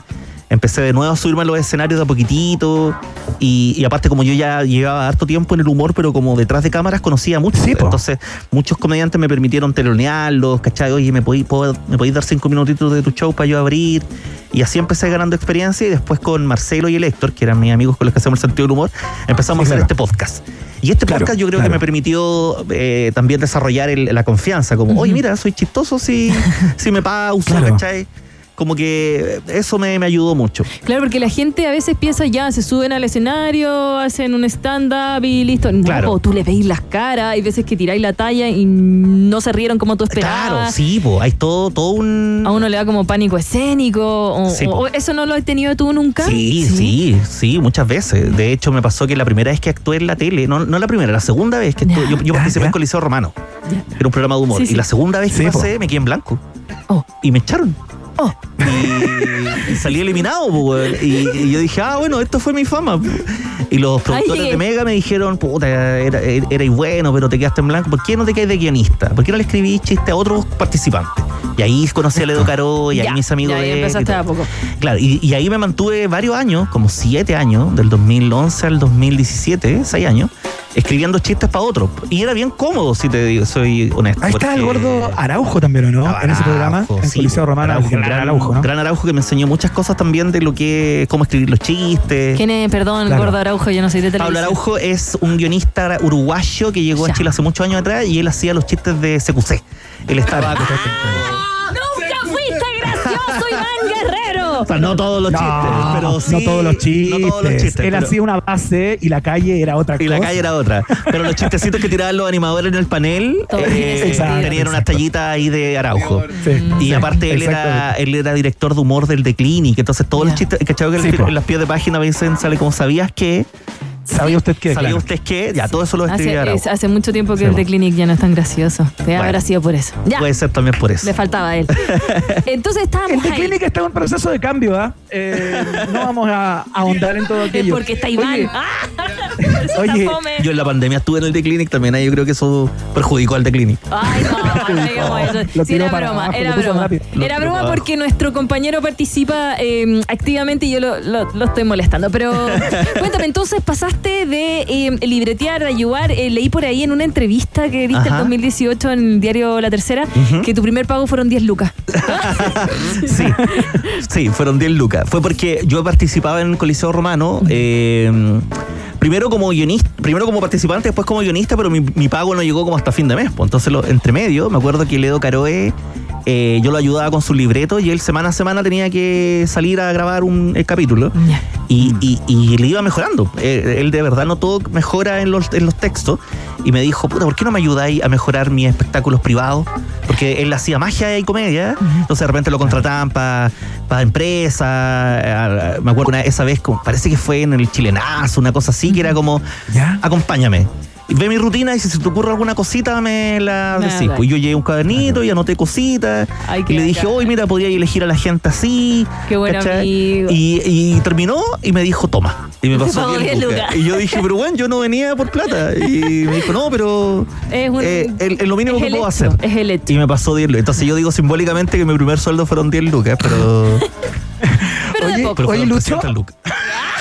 Empecé de nuevo a subirme a los escenarios de a poquitito. Y, y aparte, como yo ya llevaba harto tiempo en el humor, pero como detrás de cámaras conocía mucho. Sí. Entonces, muchos comediantes me permitieron telonearlos, ¿cachai? Oye, ¿me podéis, ¿me podéis dar cinco minutitos de tu show para yo abrir? Y así empecé ganando experiencia. Y después con Marcelo y el Héctor, que eran mis amigos con los que hacemos el sentido del humor, empezamos Sí, a hacer este podcast. Y este Claro, podcast yo creo claro. que me permitió eh, también desarrollar el- la confianza. Como, oye, mira, soy chistoso si, <laughs> si me pauso, Claro. ¿cachai? Como que eso me, me ayudó mucho. Claro, porque la gente a veces piensa ya, se suben al escenario, hacen un stand-up y listo. No, Claro. po, tú le veis las caras, hay veces que tiráis la talla y no se rieron como tú esperabas. Claro, sí, po, hay todo, todo un... A uno le da como pánico escénico. O, Sí, o- ¿Eso no lo has tenido tú nunca? Sí, sí, sí, muchas veces. De hecho, me pasó que la primera vez que actué en la tele, no, no la primera, la segunda vez que actué, Ya. yo, yo Ya, participé ya. en Coliseo Romano, era un programa de humor. Sí, sí. Y la segunda vez que po. pasé, me quedé en blanco. Oh. Y me echaron. Oh. Y, y salí eliminado, y, y yo dije, ah, bueno, esto fue mi fama. Y los productores de Mega me dijeron, puta, era, erais bueno, pero te quedaste en blanco. ¿Por qué no te quedas de guionista? ¿Por qué no le escribís chiste a otros participantes? Y ahí conocí a Ledo Caro y ahí Ya, mis amigos ya, ahí de él y empezaste a poco. Claro, y, y ahí me mantuve varios años, como siete años, del 2011 al 2017, seis años, escribiendo chistes para otros. Y era bien cómodo, si te digo, soy honesto. Ahí está el gordo Araujo también, ¿o no? En ese programa, en sí, Coliseo Romano, Araujo, el gran Araujo, ¿no? Gran Araujo que me enseñó muchas cosas también de lo que, cómo escribir los chistes. ¿Quién es? Perdón, Claro. Gordo Araujo, yo no soy de televisión. Pablo Araujo es un guionista uruguayo que llegó Ya. a Chile hace muchos años atrás y él hacía los chistes de CQC. Él estaba. ¡Nunca fuiste gracioso, Iván Guerrero! O sea, no todos los chistes, pero sí. no todos los chistes. No todos los chistes. Él pero- hacía una base y la calle era otra Y cosa. la calle era otra. Pero los chistecitos que tiraban los animadores en el panel <laughs> eh, tenían unas tallitas ahí de Araujo. Sí, Y sí, aparte él era, él era director de humor del The Clinic, entonces todos los chistes, ¿cachai? Que Sí, en- las pies de página a veces sale como sabías que, ¿Sabía usted qué? sabía Claro. usted que, ya todo eso lo escribía Hace, es- hace mucho tiempo que Sí, el de Clinic ya no es tan gracioso. Te Bueno. habrá sido por eso. Ya, Puede ser también por eso. le faltaba a él. <laughs> Entonces El estábamos de ahí. Clínica está en un proceso de cambio, ¿ah? Eh, no vamos a ahondar en todo Es aquello. porque está Iván. Oye, ¡Ah! <laughs> Oye. Yo en la pandemia estuve en el The Clinic también, ahí yo creo que eso perjudicó al The Clinic. Ay, no, <laughs> no digamos eso. Lo Sí, tiró era broma, abajo, era broma. Era broma porque nuestro compañero participa eh, activamente y yo lo, lo- lo estoy molestando. Pero cuéntame, entonces pasaste de eh, libretear ayudar. eh, leí por ahí en una entrevista que diste en Ajá. 2018 en el diario La Tercera que tu primer pago fueron 10 lucas. <laughs> Sí, sí, fueron 10 lucas. Fue porque yo participaba en el Coliseo Romano, eh, primero como guionista, primero como participante, después como guionista, pero mi, mi pago no llegó como hasta fin de mes. pues. Entonces, lo, entre medio, me acuerdo que Ledo Caroe, eh, yo lo ayudaba con su libreto y él semana a semana tenía que salir a grabar un eh, capítulo. Y, y- y le iba mejorando. Eh, él de verdad notó mejora en los, en los textos y me dijo, puta, ¿por qué no me ayudáis a mejorar mis espectáculos privados? Porque él hacía magia y comedia, entonces de repente lo contrataban para empresas. Me acuerdo una, esa vez, como, parece que fue en el chilenazo, una cosa así, que era como, acompáñame. Ve mi rutina y si se te ocurre alguna cosita me la decís. Pues yo llevé un cuadernito y anoté cositas. Ay, y le dije, hoy mira, podía elegir a la gente así. Qué buen amigo. Y, y terminó y me dijo, toma. Y me <laughs> pasó pagó 10 10 lucas. lucas. Y yo dije, pero bueno, yo no venía por plata. Y me dijo, no, pero Es, un, eh, lo mínimo es que puedo hecho, hacer. Es el hecho. Y me pasó 10 lucas. Entonces yo digo simbólicamente que mi primer sueldo fueron 10 lucas, pero <laughs> Oye, poco. Oye, Lucho. 300 lucas.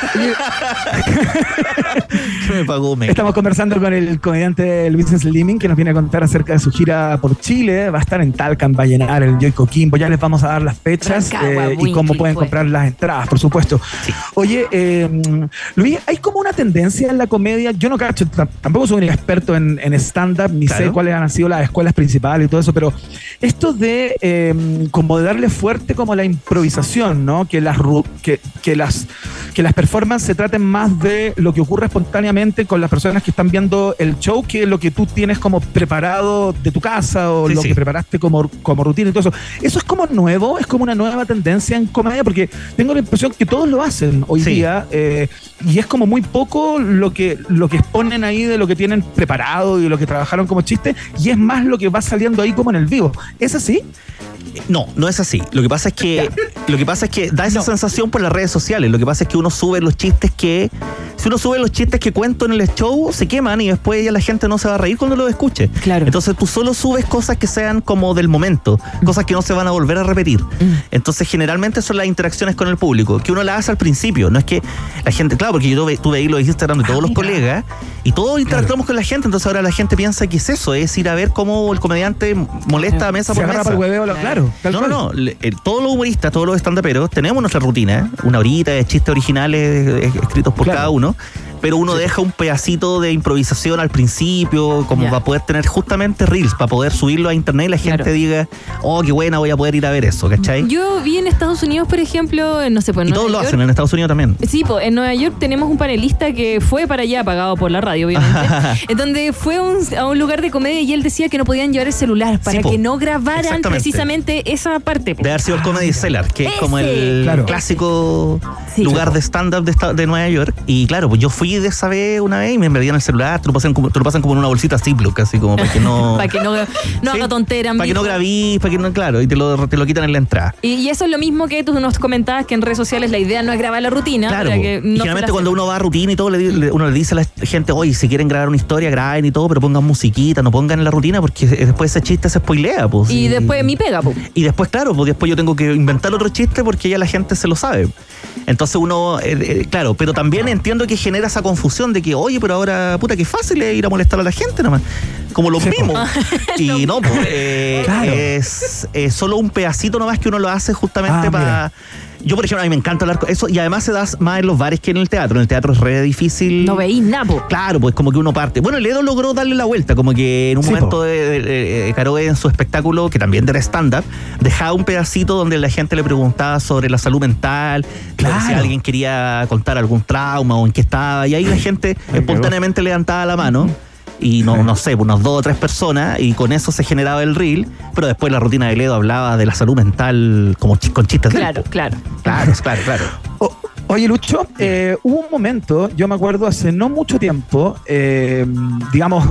<laughs> ¿Qué me pagó Mega? Estamos conversando con el comediante Luis Slimming que nos viene a contar acerca de su gira por Chile. Va a estar en Talcan, va a llenar el Joy Coquimbo. Ya les vamos a dar las fechas Rancagua, eh, y cómo pueden pues. comprar las entradas, por supuesto. Oye, eh, Luis, hay como una tendencia en la comedia. Yo no cacho, tam- tampoco soy un experto en, en stand-up, ni sé cuáles han sido las escuelas principales y todo eso, pero esto de eh, como de darle fuerte como la improvisación, ¿no? Que las, que, que las, que las performances se traten más de lo que ocurre espontáneamente con las personas que están viendo el show que lo que tú tienes como preparado de tu casa o Sí, lo sí. que preparaste como, como rutina y todo eso. Eso es como nuevo, es como una nueva tendencia en comedia porque tengo la impresión que todos lo hacen hoy Sí. día eh, y es como muy poco lo que, lo que exponen ahí de lo que tienen preparado y lo que trabajaron como chiste y es más lo que va saliendo ahí como en el vivo. ¿Es así? No, no es así. Lo que pasa es que lo que pasa es que da esa sensación por las redes sociales. Lo que pasa es que uno sube los chistes que si uno sube los chistes que cuento en el show se queman y después ya la gente no se va a reír cuando lo escuche. Claro. Entonces tú solo subes cosas que sean como del momento, cosas que no se van a volver a repetir. Entonces generalmente son las interacciones con el público, que uno las hace al principio. No es que la gente, claro, porque yo tuve, tuve ahí los Instagram de todos los colegas y todos interactuamos con la gente. Entonces ahora la gente piensa que es eso, es ir a ver cómo el comediante molesta mesa Se por agarra mesa. el hueveo, claro. tal No, no, no. el- todos los humoristas, todos los estandaperos, tenemos nuestra rutina, ¿eh? una horita de chistes originales eh, escritos por Claro. cada uno. ¿no? Pero uno deja un pedacito de improvisación al principio, como Ya. para poder tener justamente reels, para poder subirlo a internet y la gente Claro. diga, oh, qué buena, voy a poder ir a ver eso, ¿cachai? Yo vi en Estados Unidos, por ejemplo, no sé, pues y todos lo hacen York. en Estados Unidos también. Sí, pues en Nueva York tenemos un panelista que fue para allá, pagado por la radio, obviamente. <laughs> en donde fue un- a un lugar de comedia y él decía que no podían llevar el celular para que no grabaran precisamente esa parte. po. De haber sido el Comedy Cellar, que es como el Claro. clásico Sí. lugar de stand-up de, esta- de Nueva York. Y claro, pues yo fui de esa vez una vez y me enviaron el celular, te lo pasan como, te lo pasan como en una bolsita Ziploc, así como para que no. <laughs> Para que no, no Sí, haga tontera. Para que no grabís, para que no, claro, y te lo, te lo quitan en la entrada. Y, y eso es lo mismo que tú nos comentabas que en redes sociales la idea no es grabar la rutina. Claro, para que y no generalmente cuando uno va a rutina y todo, uno le dice a la gente, oye, si quieren grabar una historia, graben y todo, pero pongan musiquita, no pongan en la rutina, porque después ese chiste se spoilea, pues. Y después mi pega, po. Y después, claro, pues después yo tengo que inventar otro chiste porque ya la gente se lo sabe. Entonces uno, eh, eh, claro, pero también entiendo que genera esa confusión de que, oye, pero ahora, puta, qué fácil es ir a molestar a la gente nomás. Como los mismos. <laughs> y no, pues, eh, Claro. es, es solo un pedacito nomás que uno lo hace justamente Ah, para... Yo, por ejemplo, a mí me encanta hablar con eso y además se da más en los bares que en el teatro. En el teatro es re difícil. No veís nada, po. Claro, pues como que uno parte. Bueno, el Edo logró darle la vuelta, como que en un Sí, momento po. de, de- de- Caroe en su espectáculo, que también era stand-up, dejaba un pedacito donde la gente le preguntaba sobre la salud mental, Claro. si alguien quería contar algún trauma o en qué estaba, y ahí la gente espontáneamente levantaba la mano. Y no, <laughs> no sé, unos dos o tres personas, y con eso se generaba el reel, pero después la rutina de Ledo hablaba de la salud mental como chi- con chistes Claro, claro. Claro, claro, claro. <laughs> O- oye, Lucho, eh, hubo un momento, yo me acuerdo hace no mucho tiempo, eh, digamos,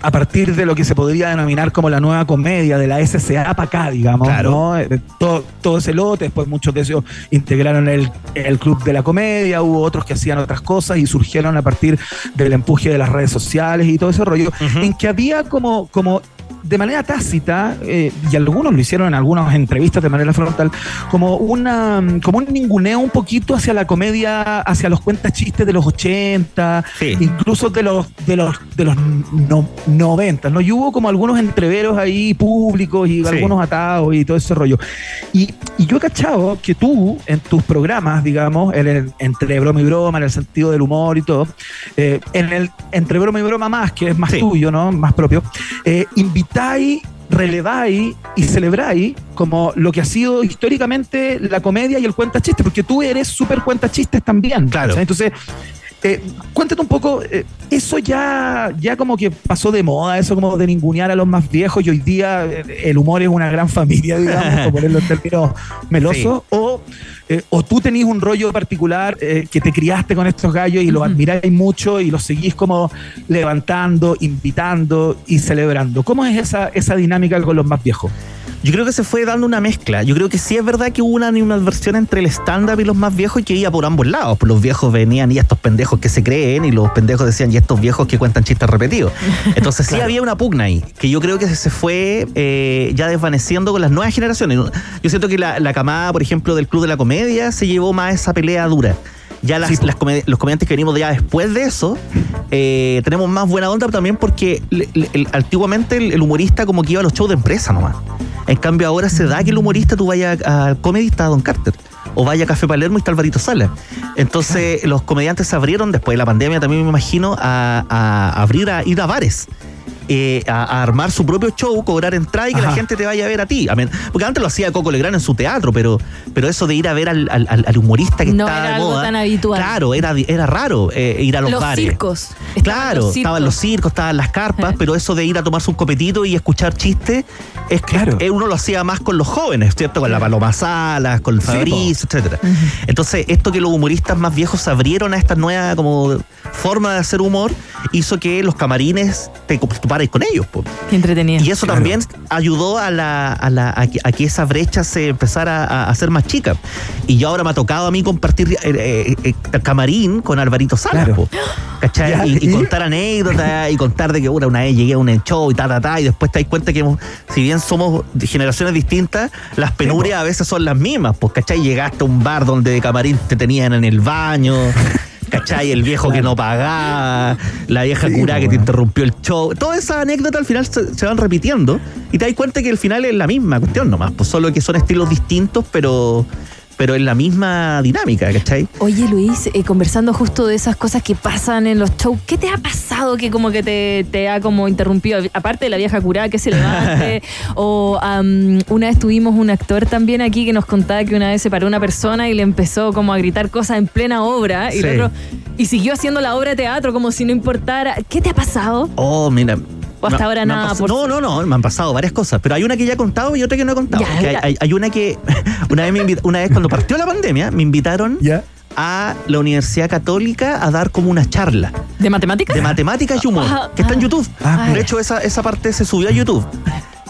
a partir de lo que se podría denominar como la nueva comedia de la SCA para acá, digamos, Claro. ¿no? Eh, todo, todo ese lote, después muchos de ellos integraron el, el club de la comedia, hubo otros que hacían otras cosas y surgieron a partir del empuje de las redes sociales y todo ese rollo, en que había como, como de manera tácita, eh, y algunos lo hicieron en algunas entrevistas de manera frontal, como una como un ninguneo un poquito hacia la comedia, hacia los cuentas chistes de los 80, Sí. incluso de los de los de los no- 90, ¿no? Y hubo como algunos entreveros ahí públicos y Sí. algunos atados y todo ese rollo. Y, y yo he cachado que tú, en tus programas, digamos, en el- entre broma y broma, en el sentido del humor y todo, eh, en el entre broma y broma más, que es más Sí. tuyo, ¿no? Más propio, eh, invitáis, releváis y celebráis como lo que ha sido históricamente la comedia y el cuenta chistes, porque tú eres súper cuenta chistes también. Claro. Entonces, eh, cuéntate un poco, eh, eso ya, ya como que pasó de moda, eso como de ningunear a los más viejos y hoy día eh, el humor es una gran familia, digamos, por ponerlo en términos melosos, o, eh, o tú tenés un rollo particular que te criaste con estos gallos y los admiráis mucho y los seguís como levantando, invitando y celebrando. ¿Cómo es esa, esa dinámica con los más viejos? Yo creo que se fue dando una mezcla. Yo creo que sí es verdad que hubo una animadversión entre el stand-up y los más viejos que iba por ambos lados. Pues los viejos venían y estos pendejos que se creen y los pendejos decían y estos viejos que cuentan chistes repetidos. <laughs> Entonces sí había una pugna ahí, que yo creo que se fue eh, ya desvaneciendo con las nuevas generaciones. Yo siento que la, la camada, por ejemplo, del Club de la Comedia se llevó más esa pelea dura. Ya las, los comediantes que venimos de ya después de eso, eh, tenemos más buena onda también porque le- le- el- antiguamente el, el humorista como que iba a los shows de empresa nomás. En cambio ahora se da que el humorista tú vayas a- al comedy y está Don Carter. O vaya a Café Palermo y está Alvarito Sala. Entonces los comediantes se abrieron después de la pandemia también me imagino a, a abrir a ir a bares. Eh, a, a armar su propio show, cobrar entrada y que la gente te vaya a ver a ti. Porque antes lo hacía Coco Legrand en su teatro, pero, pero eso de ir a ver al, al- al- al humorista que No está era de algo moda. tan habitual. Claro, era, era raro eh, ir a los, Los bares. circos. Claro, los estaban los circos, estaban las carpas, pero eso de ir a tomarse un copetito y escuchar chistes, es que eh, uno lo hacía más con los jóvenes, ¿cierto? Con la Paloma Salas, con el Sí, Fabriz, etcétera. Entonces, esto que los humoristas más viejos se abrieron a esta nueva como forma de hacer humor, hizo que los camarines te con ellos. po. Qué entretenido. Y eso también ayudó a, la, a, la- a que, a que esa brecha se empezara a, a hacer más chica. Y yo ahora me ha tocado a mí compartir eh, eh, eh, el camarín con Alvarito Salas. po. ¿Cachai? Ya, y, contar anécdotas y contar de que una, una vez llegué a un show y ta, ta, ta, y después te das cuenta que hemos- si bien somos generaciones distintas, las penurias a veces son las mismas. Pues, ¿cachai? Llegaste a un bar donde de camarín te tenían en el baño. <laughs> ¿Cachai? El viejo que no pagaba, la vieja curada que te interrumpió el show. Todas esas anécdotas al final se, se van repitiendo y te das cuenta que al final es la misma cuestión nomás. Pues solo que son estilos distintos, pero, pero es la misma dinámica, ¿cachai? Oye Luis, eh, conversando justo de esas cosas que pasan en los shows, ¿qué te ha pasado que como que te, te ha como interrumpido? Aparte de la vieja curada que se levante, <laughs> o am, una vez tuvimos un actor también aquí que nos contaba que una vez se paró una persona y le empezó como a gritar cosas en plena obra y, el Sí. otro- y siguió haciendo la obra de teatro como si no importara. ¿Qué te ha pasado? Oh, mira. O hasta ahora nada, pasado- por- No, no, no, me han pasado varias cosas, pero hay una que ya he contado y otra que no he contado. Ya, Que hay, ya. hay- hay una que <laughs> una vez, me una vez cuando partió la pandemia me invitaron a la Universidad Católica a dar como una charla ¿De matemáticas? de matemáticas y humor, Ah, que está en YouTube. Ah, de hecho, esa, esa parte se subió a YouTube.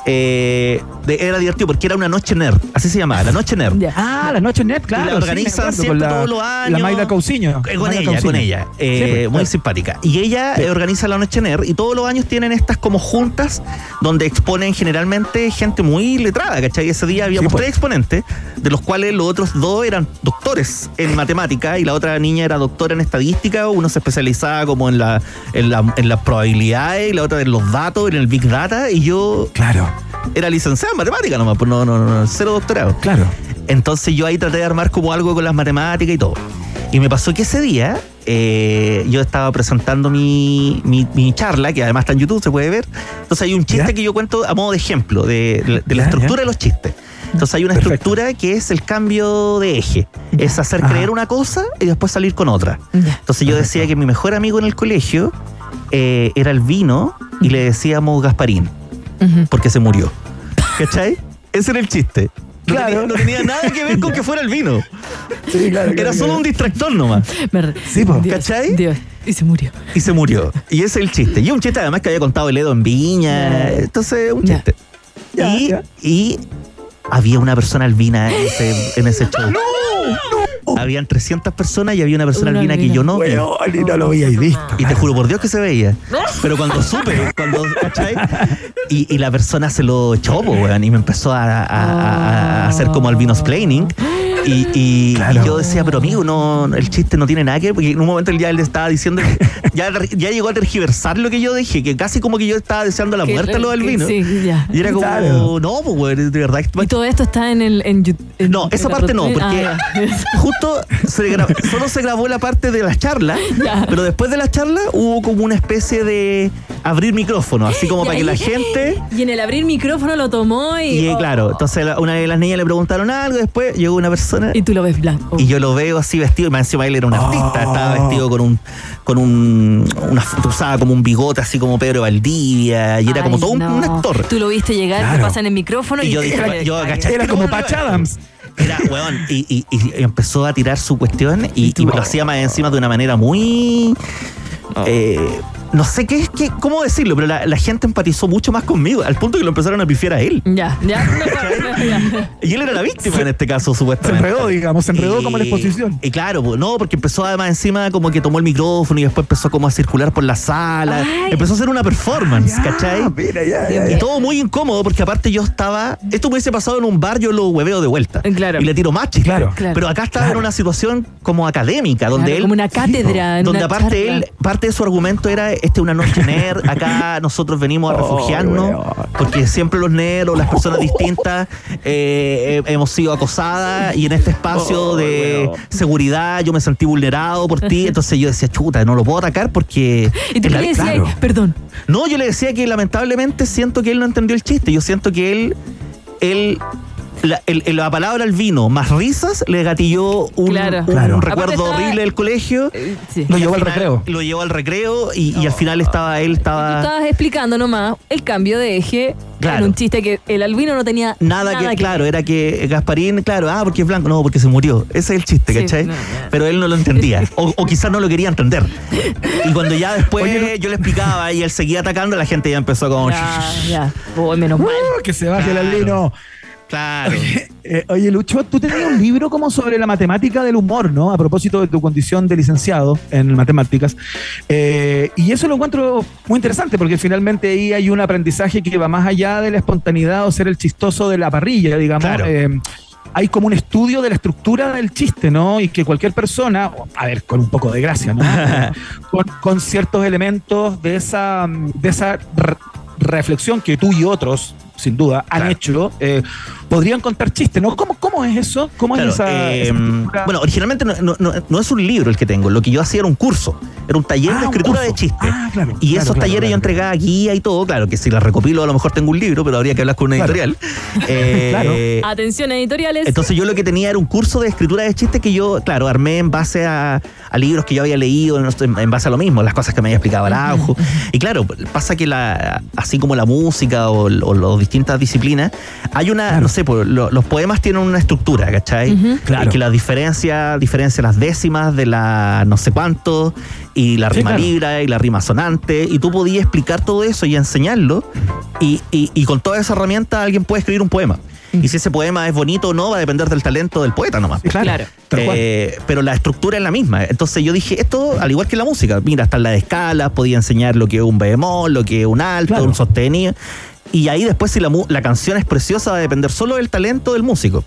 Eh, de- era divertido porque era una noche nerd, así se llamaba, la noche nerd. Ah, la noche net, claro. Y la sí, organizan siempre la- todos los años. La Mayra Cousiño. Eh, Con ella, con ella. Eh, Sí, muy claro. simpática. Y ella eh, organiza la Noche Nerd y todos los años tienen estas como juntas donde exponen generalmente gente muy letrada, ¿cachai? Ese día habíamos pues. tres exponentes, de los cuales los otros dos eran doctores en matemática y la otra niña era doctora en estadística, uno se especializaba como en, la, en, la- en las probabilidades y la otra en los datos, en el Big Data y yo... Claro. Era licenciada en matemática nomás, pues no, no, no, cero doctorado. Claro. Entonces yo ahí traté de armar como algo con las matemáticas y todo. Y me pasó que ese día eh, yo estaba presentando mi, mi, mi charla, que además está en YouTube, se puede ver. Entonces hay un chiste que yo cuento a modo de ejemplo de, la Ya, estructura ya. de los chistes. Entonces hay una Perfecto. estructura que es el cambio de eje. Es hacer Ajá. creer una cosa y después salir con otra. Entonces yo decía que mi mejor amigo en el colegio eh, era el vino y le decíamos Gasparín, porque se murió. ¿Cachai? Ese era el chiste. No, Claro. tenía, no tenía nada que ver con que fuera el vino. Sí, claro, Era solo un distractor nomás. Sí, po. Dios, ¿Cachai? Dios. Y se murió. Y se murió. Y ese es el chiste. Y un chiste además que había contado el Edo en Viña. Entonces, un chiste. Ya, y, ya. y había una persona albina en ese, en ese <laughs> show. Habían 300 personas y había una persona albina que yo no vi. Y no lo habíais visto. Y te juro por Dios que se veía. Pero cuando supe, cuando, ¿cachai? Y, y la persona se lo echó, weón, y me empezó a, a- a- a hacer como albinos planning. Y, y- Claro. y yo decía, pero amigo, no, el chiste no tiene nada que ver, porque en un momento él ya le estaba diciendo, que- <laughs> ya, ya llegó a tergiversar lo que yo dije, que casi como que yo estaba deseando la muerte a albinos. Sí, ya. Y era como, Claro. no, pues, de verdad. Y todo esto está en el en YouTube. en- No, esa la parte no, porque Ah, <laughs> justo se gra- solo se grabó la parte de las charlas, <laughs> Ya. pero después de las charlas hubo como una especie de abrir micrófono, así como para que la gente... Y en el abrir micrófono lo tomó y. Y oh, claro, entonces la- una de las niñas le preguntaron algo, después llegó una persona Y tú lo ves blanco. y yo lo veo así vestido, y más encima él era un artista, estaba vestido con un, con un, una, usaba como un bigote así como Pedro Valdivia, y era como todo un, no. un actor. Tú lo viste llegar, Claro. te pasan el micrófono y, Y yo dije, Ay, yo, ay, ¿cachai? Era como Patch Adams. Era, weón, y, y- y empezó a tirar su cuestión y, y lo hacía más encima de una manera muy. eh, no sé qué es, qué, cómo decirlo, pero la, la gente empatizó mucho más conmigo, al punto que lo empezaron a pifiar a él. Ya, ya. ya. <laughs> Y él era la víctima en este caso, Se supuestamente. enredó, digamos, se enredó Y- como la exposición. Y claro, no, porque empezó además encima como que tomó el micrófono y después empezó como a circular por la sala. Ay. Empezó a hacer una performance, Ah, ¿cachai? mira, ya, ya, Y ya. todo muy incómodo porque aparte yo estaba. Esto me hubiese pasado en un bar, yo lo hueveo de vuelta. Claro. Y le tiro más chiste. Claro. Claro. Pero acá estaba Claro. en una situación como académica, donde Claro, él. como una cátedra. donde una aparte charla. él, parte de su argumento era, este es una noche nerd, acá <laughs> nosotros venimos a refugiarnos, porque siempre los nerds o las personas <laughs> distintas eh, he- hemos sido acosadas y en este espacio Oh, de seguridad yo me sentí vulnerado por ti, entonces yo decía, chuta, no lo puedo atacar porque... <laughs> Y tú le decías, claro. perdón. no, yo le decía que lamentablemente siento que él no entendió el chiste. Yo siento que él, él la, el- el- la palabra al vino más risas le gatilló un, Claro. un Claro. Aparte recuerdo estaba- horrible del colegio. Eh, Sí. Lo llevó al final recreo. Lo llevó al recreo y, y al final estaba él, Tú estaba estabas explicando nomás el cambio de eje Claro. en un chiste que el albino no tenía nada, que, claro, era que Gasparín, claro, ah, porque es blanco, no, porque se murió. Ese es el chiste, Sí, ¿cachai? no. Pero él no lo entendía. O, o quizás no lo quería entender. Y cuando ya después Oye, yo le explicaba y él seguía atacando, la gente ya empezó como. Ya, ya. Oh, menos mal. Uh, que se baje Claro. el albino. Claro. Eh, oye, Lucho, tú tenías un libro como sobre la matemática del humor, ¿no? A propósito de tu condición de licenciado en matemáticas. Eh, y eso lo encuentro muy interesante porque finalmente ahí hay un aprendizaje que va más allá de la espontaneidad o ser el chistoso de la parrilla, digamos. Claro. Eh, hay como un estudio de la estructura del chiste, ¿no? Y que cualquier persona, a ver, con un poco de gracia, ¿no? <laughs> con, con ciertos elementos de esa, de esa re- reflexión que tú y otros, sin duda, han Claro. hecho, eh, podrían contar chistes, ¿no? ¿Cómo, cómo es eso? ¿Cómo Claro, es esa, eh, esa bueno, originalmente no, no- no- no es un libro el que tengo, lo que yo hacía era un curso, era un taller Ah, de escritura de chistes. Ah, claro, y claro, esos claro, talleres yo claro. entregaba guía y todo, claro, que si las recopilo a lo mejor tengo un libro, pero habría que hablar con una Claro. editorial. <laughs> Eh, Claro. Atención, editoriales. Entonces yo lo que tenía era un curso de escritura de chistes que yo, claro, armé en base a, a libros que yo había leído, en en base a lo mismo, las cosas que me había explicado Araujo. Y claro, pasa que la, así como la música o, o las distintas disciplinas, hay una, no sé, pues, lo- los poemas tienen una estructura, ¿cachai? Ujú. Claro. Y que la diferencia, diferencia las décimas de la no sé cuánto, y la Sí, rima claro. libra y la rima sonante, y tú podías explicar todo eso y enseñarlo, y, y- y con toda esa herramienta alguien puede escribir un poema. Y si ese poema es bonito o no, va a depender del talento del poeta nomás. Sí, claro. Eh, pero la estructura es la misma. Entonces yo dije, esto, al igual que la música, mira, hasta en la de escala, podía enseñar lo que es un bemol, lo que es un alto, Claro. un sostenido. Y ahí después, si la, la canción es preciosa, va a depender solo del talento del músico.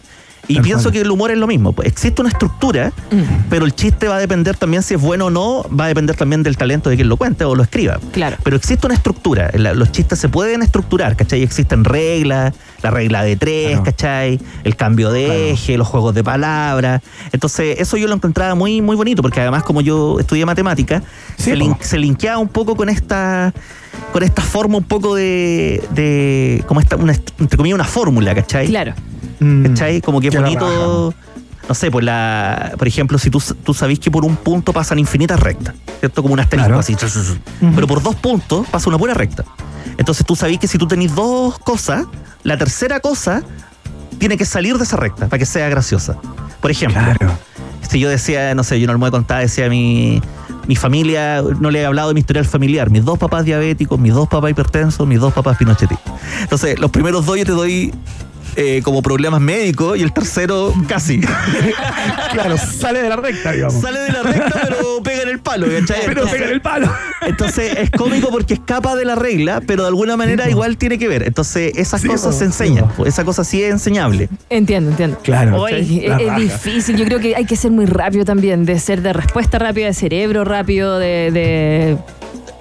Y Tal pienso cual. que el humor es lo mismo. Pues existe una estructura, pero el chiste va a depender también si es bueno o no, va a depender también del talento de quien lo cuente o lo escriba. Claro. Pero existe una estructura. La- los chistes se pueden estructurar, ¿cachai? Existen reglas, la regla de tres, Claro. ¿cachai? El cambio de Claro. eje, los juegos de palabras. Entonces, eso yo lo encontraba muy, muy bonito, porque además, como yo estudié matemática, Sí, se, lin- se linkeaba un poco con esta con esta forma un poco de, de como esta, una, entre comillas, una fórmula, ¿cachai? Claro. Mm, ¿Cachai? Como que es bonito. No sé, pues la. Por ejemplo, si tú, tú que por un punto pasan infinitas rectas, ¿cierto? Como un asterisco Claro. así. Pero por dos puntos pasa una pura recta. Entonces tú sabís que si tú tenés dos cosas, la tercera cosa tiene que salir de esa recta para que sea graciosa. Por ejemplo, Claro. si yo decía, no sé, yo no lo voy a contar, decía mi, mi familia, no le he hablado de mi historial familiar, mis dos papás diabéticos, mis dos papás hipertensos, mis dos papás pinochetistas. Entonces, los primeros dos yo te doy eh, como problemas médicos y el tercero casi. <laughs> Claro, sale de la recta, digamos. Sale de la recta, pero pega en el palo, ¿cachai? <laughs> Pero pega en el palo. Entonces es cómico porque escapa de la regla, pero de alguna manera igual tiene que ver. Entonces esas Sí, cosas se enseñan. Esa cosa sí es enseñable. Entiendo, entiendo. Claro. La es, es difícil. Yo creo que hay que ser muy rápido también, de ser de respuesta rápida, de cerebro rápido, de. de-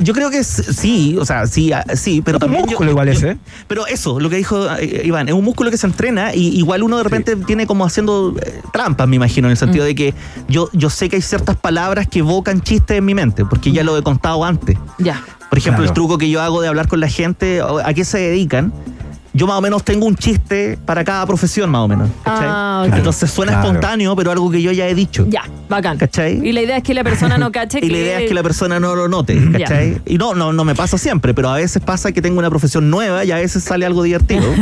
Yo creo que sí, o sea, sí, ah, sí, pero Un también. yo- músculo igual yo- ese, ¿eh? Pero eso, lo que dijo eh, Iván, es un músculo que se entrena y igual uno de repente tiene como haciendo eh, trampas, me imagino, en el sentido de que yo, yo sé que hay ciertas palabras que evocan chistes en mi mente, porque ya lo he contado antes. Ya. Por ejemplo, Claro. el truco que yo hago de hablar con la gente, o- ¿a qué se dedican? Yo más o menos tengo un chiste para cada profesión, más o menos. ¿cachai? Ah. Entonces suena Claro. espontáneo, pero algo que yo ya he dicho. Ya, bacán. ¿Cachai? Y la idea es que la persona no <laughs> cache Y la idea es que la persona no lo note. ¿cachai? Y no, no, no me pasa siempre, pero a veces pasa que tengo una profesión nueva y a veces sale algo divertido. <laughs>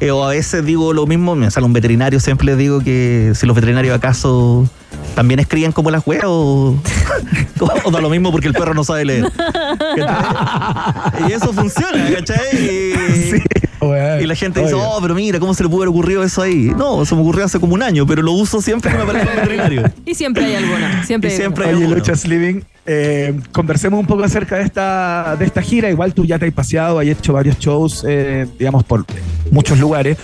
Eh, o a veces digo lo mismo, me sale un veterinario, siempre les digo que si los veterinarios acaso también escriben como las weas o, <laughs> o da lo mismo porque el perro no sabe leer. ¿Cachai? Y eso funciona, ¿cachai? Y, <laughs> y la gente dice, obvio. oh, pero mira, ¿cómo se le pudo haber ocurrido eso ahí? No, se me ocurrió hace como un año, pero lo uso siempre que me aparece el veterinario. Y siempre hay alguna. Siempre Y hay siempre alguna. Oye, Luchas Living, eh, conversemos un poco acerca de esta, de esta gira. Igual tú ya te has paseado, has hecho varios shows, eh, digamos, por muchos lugares.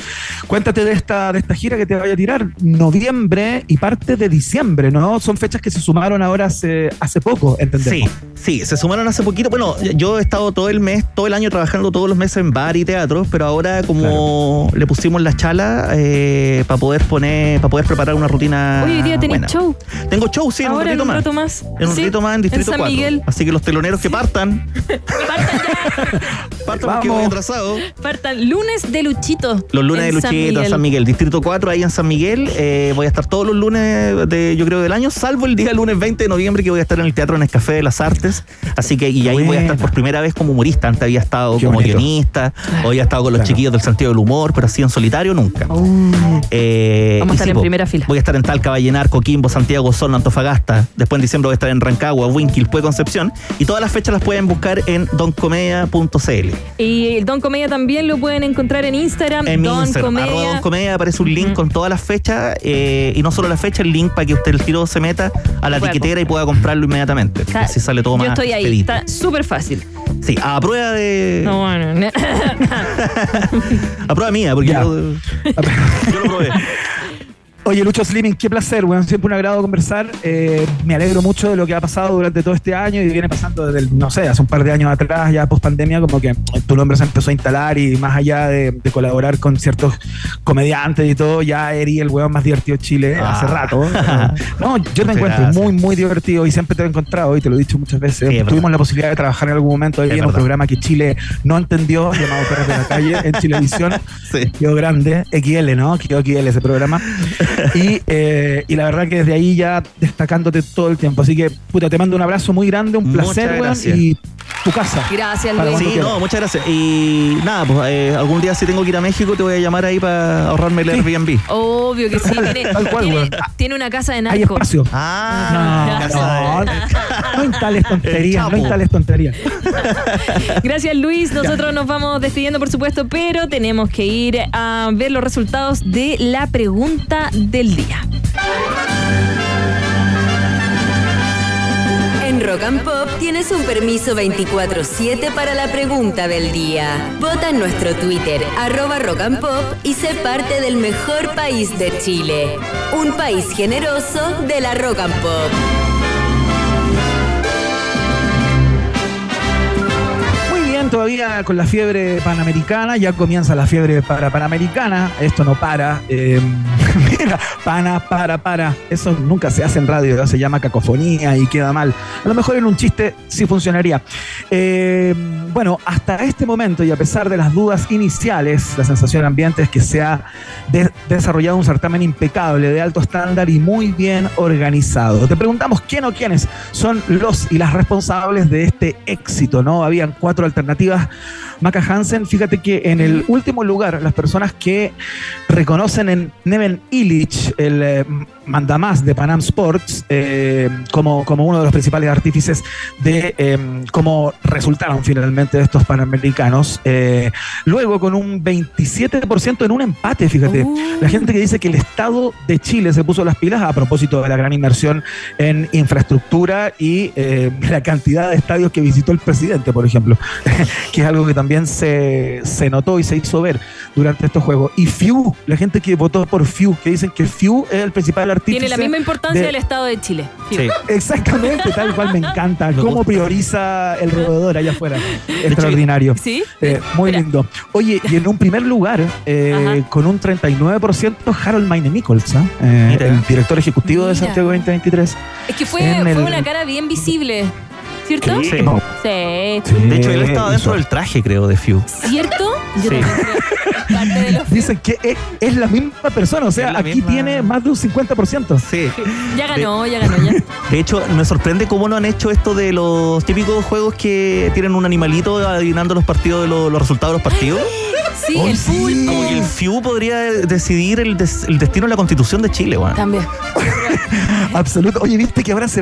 Cuéntate de esta, de esta gira que te vaya a tirar. Noviembre y parte de diciembre, ¿no? Son fechas que se sumaron ahora hace, hace poco, entendemos. Sí, sí, se sumaron hace poquito. Bueno, yo he estado todo el mes, todo el año trabajando todos los meses en bar y teatros, pero ahora como le pusimos la chala eh, para poder poner, para poder preparar una rutina. Hoy día tenés buena. show. Tengo show, sí, en un Ahora en ratito un más. rato más. En un Sí, ratito más en Distrito San 4. Miguel. Así que los teloneros que partan. <laughs> <laughs> partan porque voy atrasado. Partan lunes de Luchito. Los lunes en de San Luchito, en San Miguel, Distrito 4, ahí en San Miguel. Eh, voy a estar todos los lunes de, yo creo, del año, salvo el día lunes 20 de noviembre que voy a estar en el Teatro Nescafé de las Artes. Así que, y ahí voy a estar por primera vez como humorista. Antes había estado Qué como bonito. guionista, hoy había estado con los Claro. chiquillos del sentido del humor, pero así en solitario nunca. Eh, Vamos a estar sí, en po, primera fila. Voy a estar en Talca, Vallenar, Coquimbo, Santiago, Osorno, Antofagasta. Después en diciembre voy a estar en Rancagua, Huinquil, Pue Concepción. Y todas las fechas las pueden buscar en doncomedia.cl. Y el Don Comedia también lo pueden encontrar en Instagram. En mi Don Instagram, arroba Comedia. Don Comedia, aparece un link con todas las fechas eh, y no solo la fecha, el link para que usted el tiro se meta a la tiquetera y pueda comprarlo inmediatamente. Está- Así sale todo Yo más estoy ahí. expedito. Está súper fácil. Sí, a prueba de. No, bueno. <laughs> ne- A prueba mía, porque yo, <laughs> yo lo probé. Oye, Lucho Slimming, qué placer, weón. Siempre un agrado conversar. Eh, me alegro mucho de lo que ha pasado durante todo este año y viene pasando desde, el, no sé, hace un par de años atrás, ya post pandemia, como que tu nombre se empezó a instalar y más allá de, de colaborar con ciertos comediantes y todo, ya eres el weón más divertido de Chile Ah. hace rato. <laughs> No, yo te encuentro muy, muy divertido y siempre te he encontrado y te lo he dicho muchas veces. Sí, Tuvimos la posibilidad de trabajar en algún momento ahí en un programa que Chile no entendió, llamado Perros de la Calle, en <laughs> Chilevisión. Sí. Quedó grande, XL, ¿no? Quedó XL ese programa. <laughs> Y, eh, y la verdad que desde ahí ya destacándote todo el tiempo. Así que, puta, te mando un abrazo muy grande, un Muchas placer, weón. Y tu casa. Gracias, Luis. Sí, quieras. no, muchas gracias. Y nada, pues eh, algún día si tengo que ir a México te voy a llamar ahí para ahorrarme el Airbnb. Obvio que sí. <laughs> Tiene, Tal cual, tiene, tiene una casa de Hay narco. espacio. Ah, No, de- no, <laughs> no instales tonterías, no instales tonterías. <laughs> Gracias Luis, nosotros nos vamos despidiendo por supuesto, pero tenemos que ir a ver los resultados de la pregunta del día. Rock and Pop tienes un permiso 24-7 para la pregunta del día. Vota en nuestro Twitter, arroba Rock and Pop, y sé parte del mejor país de Chile. Un país generoso de la Rock and Pop. Muy bien, todavía con la fiebre panamericana, ya comienza la fiebre para panamericana, esto no para. eh, mira, pana, para, para. Eso nunca se hace en radio, se llama cacofonía y queda mal. A lo mejor en un chiste sí funcionaría. Eh, bueno, hasta este momento y a pesar de las dudas iniciales, la sensación ambiente es que se ha de- desarrollado un certamen impecable, de alto estándar y muy bien organizado. Te preguntamos quién o quiénes son los y las responsables de este éxito, ¿no? Habían cuatro alternativas. Maca Hansen, fíjate que en el último lugar, las personas que reconocen en Neven Illich, el eh, mandamás de Panam Sports, eh, como, como uno de los principales artífices de eh, cómo resultaron finalmente estos panamericanos. Eh, luego, con un 27% en un empate, fíjate. La gente que dice que el Estado de Chile se puso las pilas a propósito de la gran inversión en infraestructura y eh, la cantidad de estadios que visitó el presidente, por ejemplo, <laughs> que es algo que también se, se notó y se hizo ver durante estos juegos. Y FIU, la gente que votó por FIU, que dicen que FIU es el principal artífice. Tiene la misma importancia de- del Estado de Chile. Sí. <laughs> Exactamente, tal cual me encanta. Me Cómo gusta. prioriza el roedor allá afuera. Extraordinario. ¿Sí? Eh, muy lindo. Oye, y en un primer lugar, eh, con un 39%, Harold Maine Nichols, ¿ah? Eh, el director ejecutivo de. Santiago 2023. Es que fue, fue el- una cara bien visible, ¿cierto? Sí. Sí. De hecho, él estaba dentro del traje, creo, de Few. ¿Cierto? Yo. Parte de los Dicen que es, es la misma persona, o sea, aquí misma. tiene más de un 50%. Sí. Ya ganó, ya ganó, ya. <laughs> De hecho, me sorprende cómo no han hecho esto de los típicos juegos que tienen un animalito adivinando los partidos de los, los resultados de los partidos. <gasps> Sí, Oh, el sí. Como que el FIU podría decidir el, des- el destino de la constitución de Chile, weón. También. <laughs> Absoluto. Oye, viste que ahora se va